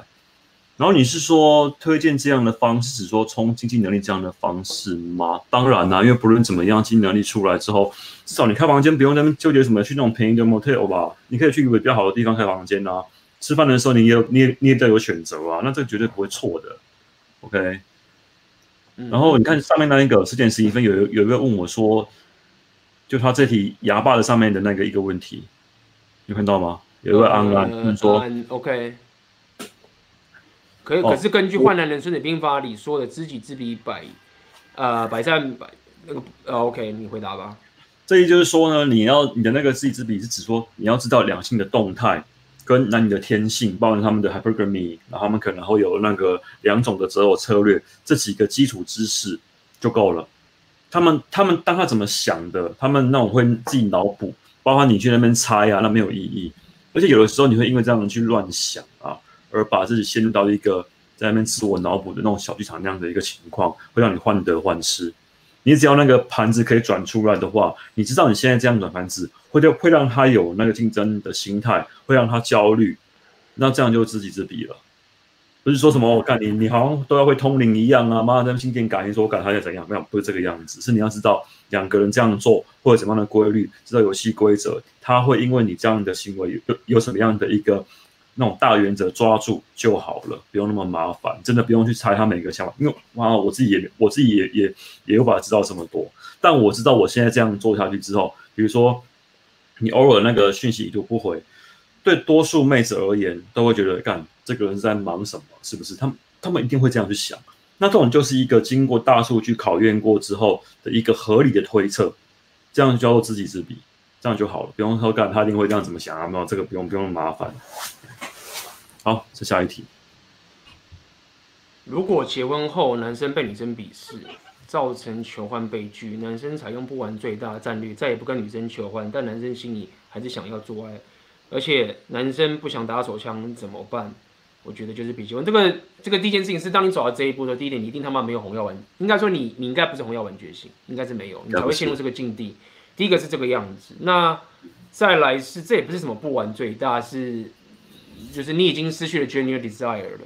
然后你是说推荐这样的方式，只说冲经济能力这样的方式吗？当然啦、啊，因为不论怎么样，经济能力出来之后，至少你开房间不用那么纠结什么去那种便宜的 motel 吧，你可以去一个比较好的地方开房间啊。吃饭的时候，你也有，你也你也得有选择啊，那这个绝对不会错的，OK。然后你看上面那一个十点十一分，有有一个问我说，就他这题哑巴的上面的那个一个问题，有看到吗？有一个安安、嗯、说、嗯、OK，可以，可是根据《患难人生》的兵法》里说的“知己知彼，百呃百战百那个呃 OK”，你回答吧。这也就是说呢，你要你的那个知己知彼是指说你要知道两性的动态。跟男女的天性，包含他们的 hypergamy，然后他们可能会有那个两种的择偶策略，这几个基础知识就够了。他们他们当他怎么想的，他们那种会自己脑补，包括你去那边猜啊，那没有意义。而且有的时候你会因为这样去乱想啊，而把自己陷入到一个在那边自我脑补的那种小剧场那样的一个情况，会让你患得患失。你只要那个盘子可以转出来的话，你知道你现在这样转盘子会就会让他有那个竞争的心态，会让他焦虑，那这样就知己知彼了。不是说什么我看你你好像都要会通灵一样啊，妈的心电感应说我感他要怎样，没有，不是这个样子，是你要知道两个人这样做或者怎么样的规律，知道游戏规则，他会因为你这样的行为有有什么样的一个。那种大原则抓住就好了，不用那么麻烦，真的不用去猜他每个想法。因为哇，我自己也我自己也也也有办法知道这么多。但我知道我现在这样做下去之后，比如说你偶尔那个讯息已读不回，对多数妹子而言都会觉得，干这个人是在忙什么？是不是？他们他们一定会这样去想。那这种就是一个经过大数据考验过之后的一个合理的推测，这样就叫做知己知彼，这样就好了。不用说干他一定会这样怎么想啊？没有这个不用不用麻烦。好，再下一题。如果结婚后男生被女生鄙视，造成求欢被拒，男生采用不玩最大的战略，再也不跟女生求欢，但男生心里还是想要做爱，而且男生不想打手枪怎么办？我觉得就是比结婚这个这个第一件事情是，当你走到这一步的时候，第一点你一定他妈没有红药丸，应该说你你应该不是红药丸觉醒，应该是没有，你才会陷入这个境地。第一个是这个样子，那再来是这也不是什么不玩最大是。就是你已经失去了 genuine desire 了，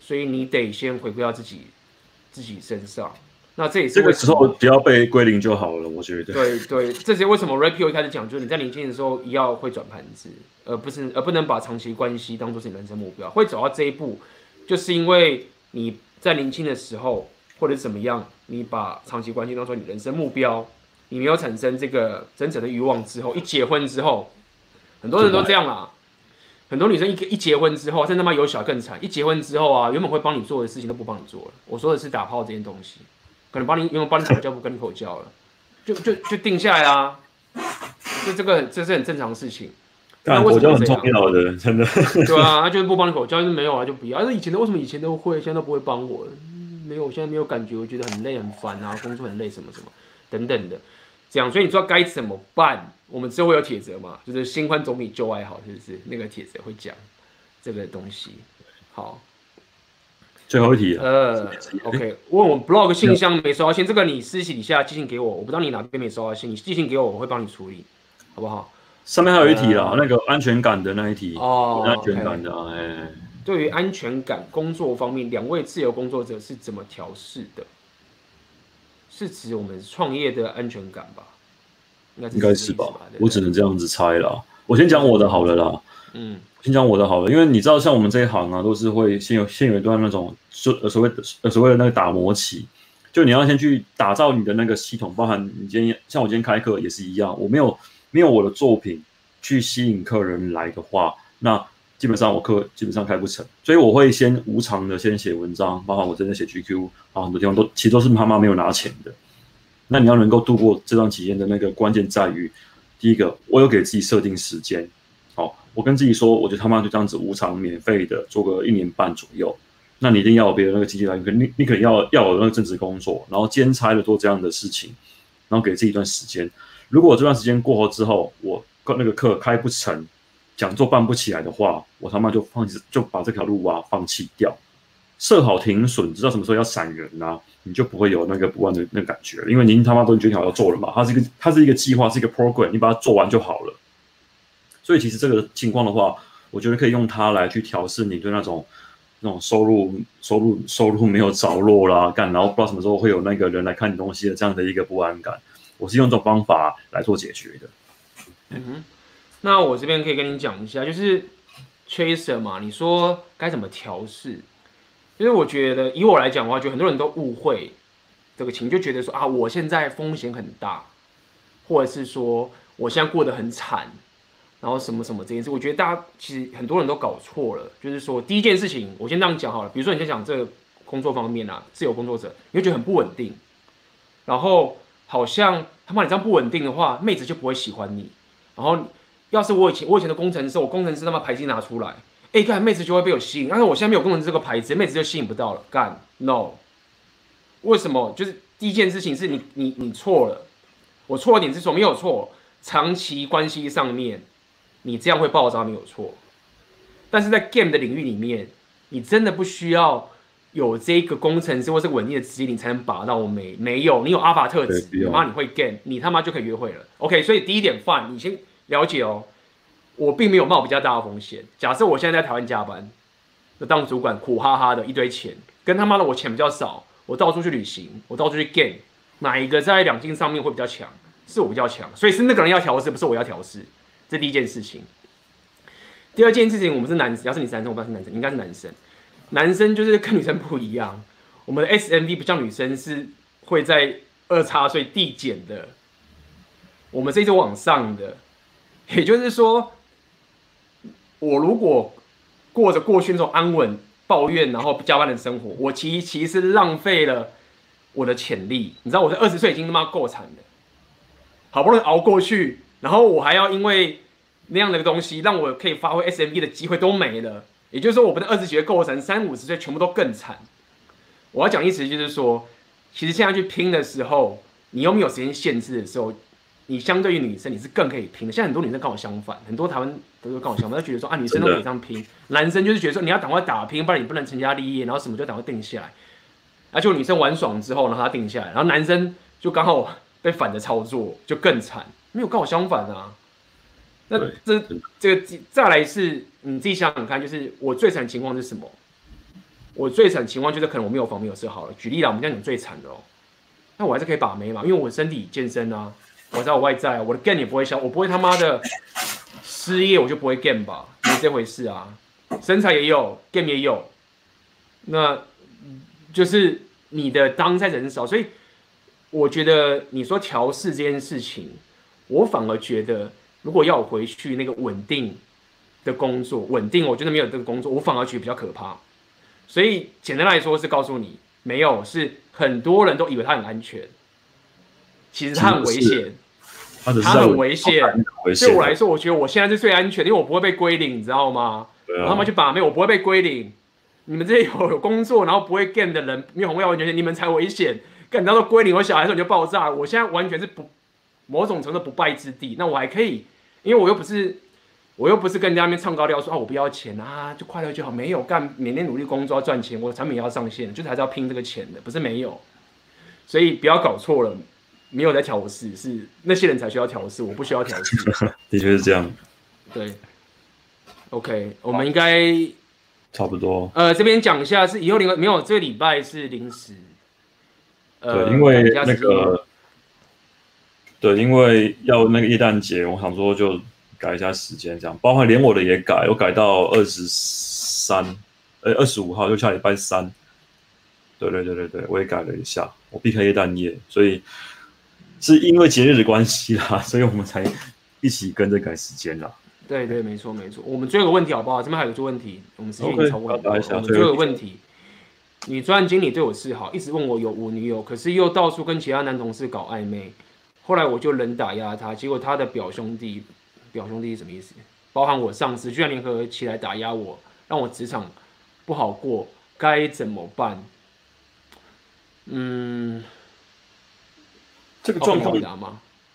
所以你得先回归到自己自己身上。那这也是这个时候不要被归零就好了，我觉得。对对，这是为什么 Rapio 一开始讲，就是你在年轻的时候一要会转盘子，而不是而不能把长期关系当做是你人生目标。会走到这一步，就是因为你在年轻的时候或者怎么样，你把长期关系当做你人生目标，你没有产生这个真诚的欲望之后，一结婚之后，很多人都这样啦。很多女生一一结婚之后，甚至他妈有小更惨。一结婚之后啊，原本会帮你做的事情都不帮你做了。我说的是打炮这件东西，可能帮你，因为帮你口交不跟你口交了，就就就定下来啊。就这个这是很正常的事情。但口交很重要的，真的。对啊，他就是不帮你口交，就是没有啊，就不要。那以前的为什么以前都会，现在都不会帮我？没有，现在没有感觉，我觉得很累很烦啊，工作很累什么什么等等的。这样，所以你知道该怎么办？我们之后会有铁则嘛？就是新欢总比旧爱好，是不是？那个铁则会讲这个东西。好，最后一题。呃，OK，问我 blog 信箱没收到信，这个你私底下寄信给我，我不知道你哪边没收到信，你寄信给我，我会帮你处理，好不好？上面还有一题啦，呃、那个安全感的那一题哦，安全感的哎。Okay 欸、对于安全感工作方面，两位自由工作者是怎么调试的？是指我们创业的安全感吧？应该是吧，我只能这样子猜啦。我先讲我的好了啦。嗯，先讲我的好了，因为你知道，像我们这一行啊，都是会先有先有一段那种所所谓的所谓的那个打磨期，就你要先去打造你的那个系统，包含你今天像我今天开课也是一样，我没有没有我的作品去吸引客人来的话，那基本上我课基本上开不成，所以我会先无偿的先写文章，包含我真的写 GQ 啊，很多地方都其实都是妈妈没有拿钱的。那你要能够度过这段期间的那个关键在于，第一个，我有给自己设定时间，好，我跟自己说，我就他妈就这样子无偿免费的做个一年半左右。那你一定要有别的那个经济来源，你你可能要要有那个正职工作，然后兼差的做这样的事情，然后给自己一段时间。如果这段时间过后之后，我那个课开不成，讲座办不起来的话，我他妈就放弃，就把这条路啊放弃掉。设好停损，知道什么时候要闪人呐、你就不会有那个不安的那感觉，因为您他妈都决定好要做了嘛。它是一个，它是一个计划，是一个 program，你把它做完就好了。所以其实这个情况的话，我觉得可以用它来去调试你对那种那种收入、收入、收入没有着落啦，干然后不知道什么时候会有那个人来看你东西的这样的一个不安感。我是用这种方法来做解决的。嗯哼，那我这边可以跟你讲一下，就是 Chaser 嘛，你说该怎么调试？因为我觉得，以我来讲的话，就很多人都误会这个情，就觉得说啊，我现在风险很大，或者是说我现在过得很惨，然后什么什么这件事，我觉得大家其实很多人都搞错了。就是说，第一件事情，我先这样讲好了。比如说，你先讲这个工作方面啊，自由工作者，你会觉得很不稳定，然后好像他妈你这样不稳定的话，妹子就不会喜欢你。然后，要是我以前我以前的工程师，我工程师他妈牌子拿出来。哎，干妹子就会被我吸引，但是我现在没有工程师这个牌子，妹子就吸引不到了。干，no，为什么？就是第一件事情是你你你错了，我错了点是说没有错，长期关系上面你这样会爆炸没有错，但是在 game 的领域里面，你真的不需要有这个工程师或是稳定的资历，你才能把到没没有，你有阿法特质，他妈你会 game，你他妈就可以约会了。OK，所以第一点，fine，你先了解哦。我并没有冒比较大的风险。假设我现在在台湾加班，就当主管，苦哈哈的一堆钱，跟他妈的我钱比较少，我到处去旅行，我到处去 game，哪一个在两金上面会比较强？是我比较强，所以是那个人要调试，不是我要调试。这第一件事情。第二件事情，我们是男，要是你是男生，我不知道是男生，应该是男生。男生就是跟女生不一样，我们的 SMV 不像女生是会在二叉所以递减的，我们是一直往上的，[LAUGHS] 也就是说。我如果过着过去那种安稳、抱怨然后加班的生活，我其实其实浪费了我的潜力。你知道，我在二十岁已经他妈够惨的，好不容易熬过去，然后我还要因为那样的东西让我可以发挥 SMB 的机会都没了。也就是说，我们的二十几岁过程，三五十岁全部都更惨。我要讲意思就是说，其实现在去拼的时候，你又没有时间限制的时候。你相对于女生，你是更可以拼的。现在很多女生跟我相反，很多台湾都是跟我相反，她觉得说啊，女生都可以这样拼，男生就是觉得说你要赶快打拼，不然你不能成家立业，然后什么就赶快定下来。而、啊、就女生玩爽之后，然后她定下来，然后男生就刚好被反着操作，就更惨。没有跟我相反啊。那这这个再来是你自己想想看，就是我最惨的情况是什么？我最惨的情况就是可能我没有房没有车好了。举例啦，我们讲最惨的哦，那我还是可以把妹嘛，因为我身体健身啊。我在我外在，我的 game 也不会消，我不会他妈的失业，我就不会 game 吧？没这回事啊！身材也有，game 也有，那就是你的当在人少，所以我觉得你说调试这件事情，我反而觉得，如果要我回去那个稳定的工作，稳定，我觉得没有这个工作，我反而觉得比较可怕。所以简单来说是告诉你，没有，是很多人都以为他很安全，其实他很危险。他很危险，对我来说，我觉得我现在是最安全的，因为我不会被归零，你知道吗？对啊。他们去把妹，我不会被归零。你们这些有有工作，然后不会 game 的人，没有红药丸绝情，你们才危险。干到归零，我小孩的时候你就爆炸。我现在完全是不某种程度不败之地。那我还可以，因为我又不是，我又不是跟人家那边唱高调说啊，我不要钱啊，就快乐就好。没有干，每天努力工作要赚钱，我的产品要上线，就是还是要拼这个钱的，不是没有。所以不要搞错了。没有在调试，是那些人才需要调试，我不需要调试。[LAUGHS] 的确是这样。对，OK，我们应该差不多。呃，这边讲一下是以后零没有这个礼拜是临时。呃，对，因为那个，对，因为要那个耶诞节，我想说就改一下时间，这样，包括连我的也改，我改到二十三，呃，二十五号就下礼拜三。对对对对对，我也改了一下，我避开耶诞夜，所以。是因为节日的关系啦，[LAUGHS] 所以我们才一起跟着改时间啦。对对，没错没错。我们最后一个问题好不好？这边还有个问题，我们时间已经超过了。Okay, 我们最后一个问题，你专案经理对我示好，一直问我有无女友，可是又到处跟其他男同事搞暧昧。后来我就冷打压他，结果他的表兄弟，表兄弟是什么意思？包含我上司居然联合起来打压我，让我职场不好过，该怎么办？嗯。这个状况，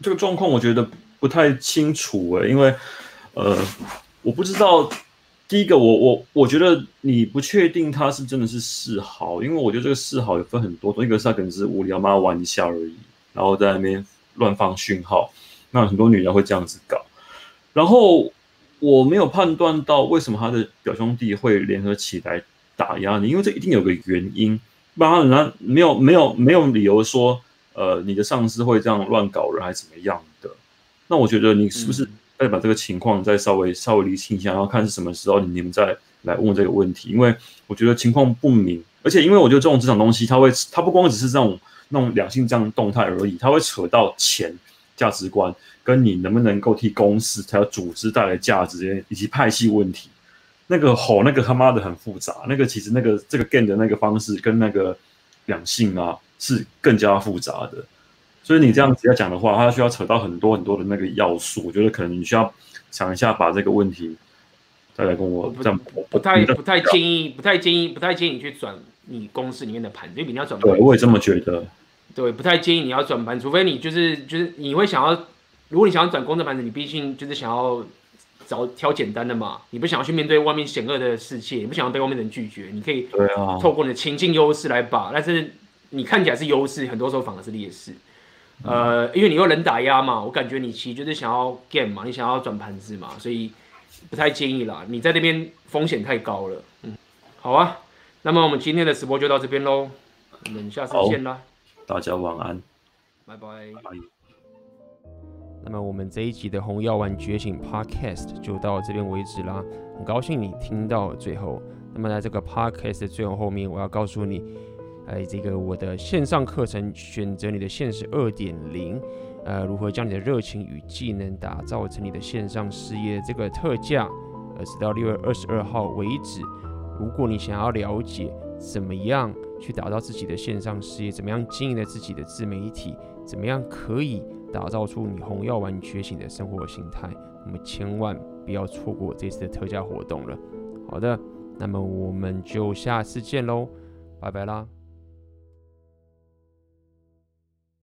这个状况我觉得不太清楚诶，因为，呃，我不知道。第一个，我我我觉得你不确定他是真的是示好，因为我觉得这个示好有分很多种，一个是他可能是无聊嘛玩一下而已，然后在那边乱放讯号，那很多女人会这样子搞。然后我没有判断到为什么他的表兄弟会联合起来打压你，因为这一定有个原因，不然人家没有没有没有理由说，呃，你的上司会这样乱搞人还是怎么样的。那我觉得你是不是？再把这个情况再稍微稍微理清一下，然后看是什么时候你们再来问这个问题。因为我觉得情况不明，而且因为我觉得这种职场东西，它会它不光只是这种那种两性这样动态而已，它会扯到钱、价值观，跟你能不能够替公司还有组织带来价值，以及派系问题。那个吼，那个他妈的很复杂。那个其实那个这个 game 的那个方式跟那个两性啊是更加复杂的。所以你这样子要讲的话，它需要扯到很多很多的那个要素。我觉得可能你需要想一下，把这个问题再来跟我这样。不，不太不太建议，不太建议，不太建议你去转你公司里面的盘，因为你要转盘。对，我也这么觉得。对，不太建议你要转盘，除非你就是就是你会想要，如果你想要转公司盘子，你毕竟就是想要找挑简单的嘛，你不想要去面对外面险恶的世界，你不想要被外面人拒绝，你可以对啊，透过你的情境优势来把，但是你看起来是优势，很多时候反而是劣势。呃，因为你又能打压嘛，我感觉你其实就是想要 game 嘛，你想要转盘子嘛，所以不太建议啦。你在那边风险太高了。嗯，好啊，那么我们今天的直播就到这边喽，我们下次见啦。大家晚安，拜拜。拜。那么我们这一集的红药丸觉醒 Podcast 就到这边为止啦。很高兴你听到最后。那么在这个 Podcast 的最后后面，我要告诉你。哎，这个我的线上课程，选择你的现实二点零，呃，如何将你的热情与技能打造成你的线上事业？这个特价，呃，直到六月二十二号为止。如果你想要了解怎么样去打造自己的线上事业，怎么样经营了自己的自媒体，怎么样可以打造出你红药丸觉醒的生活形态，那么千万不要错过这次的特价活动了。好的，那么我们就下次见喽，拜拜啦。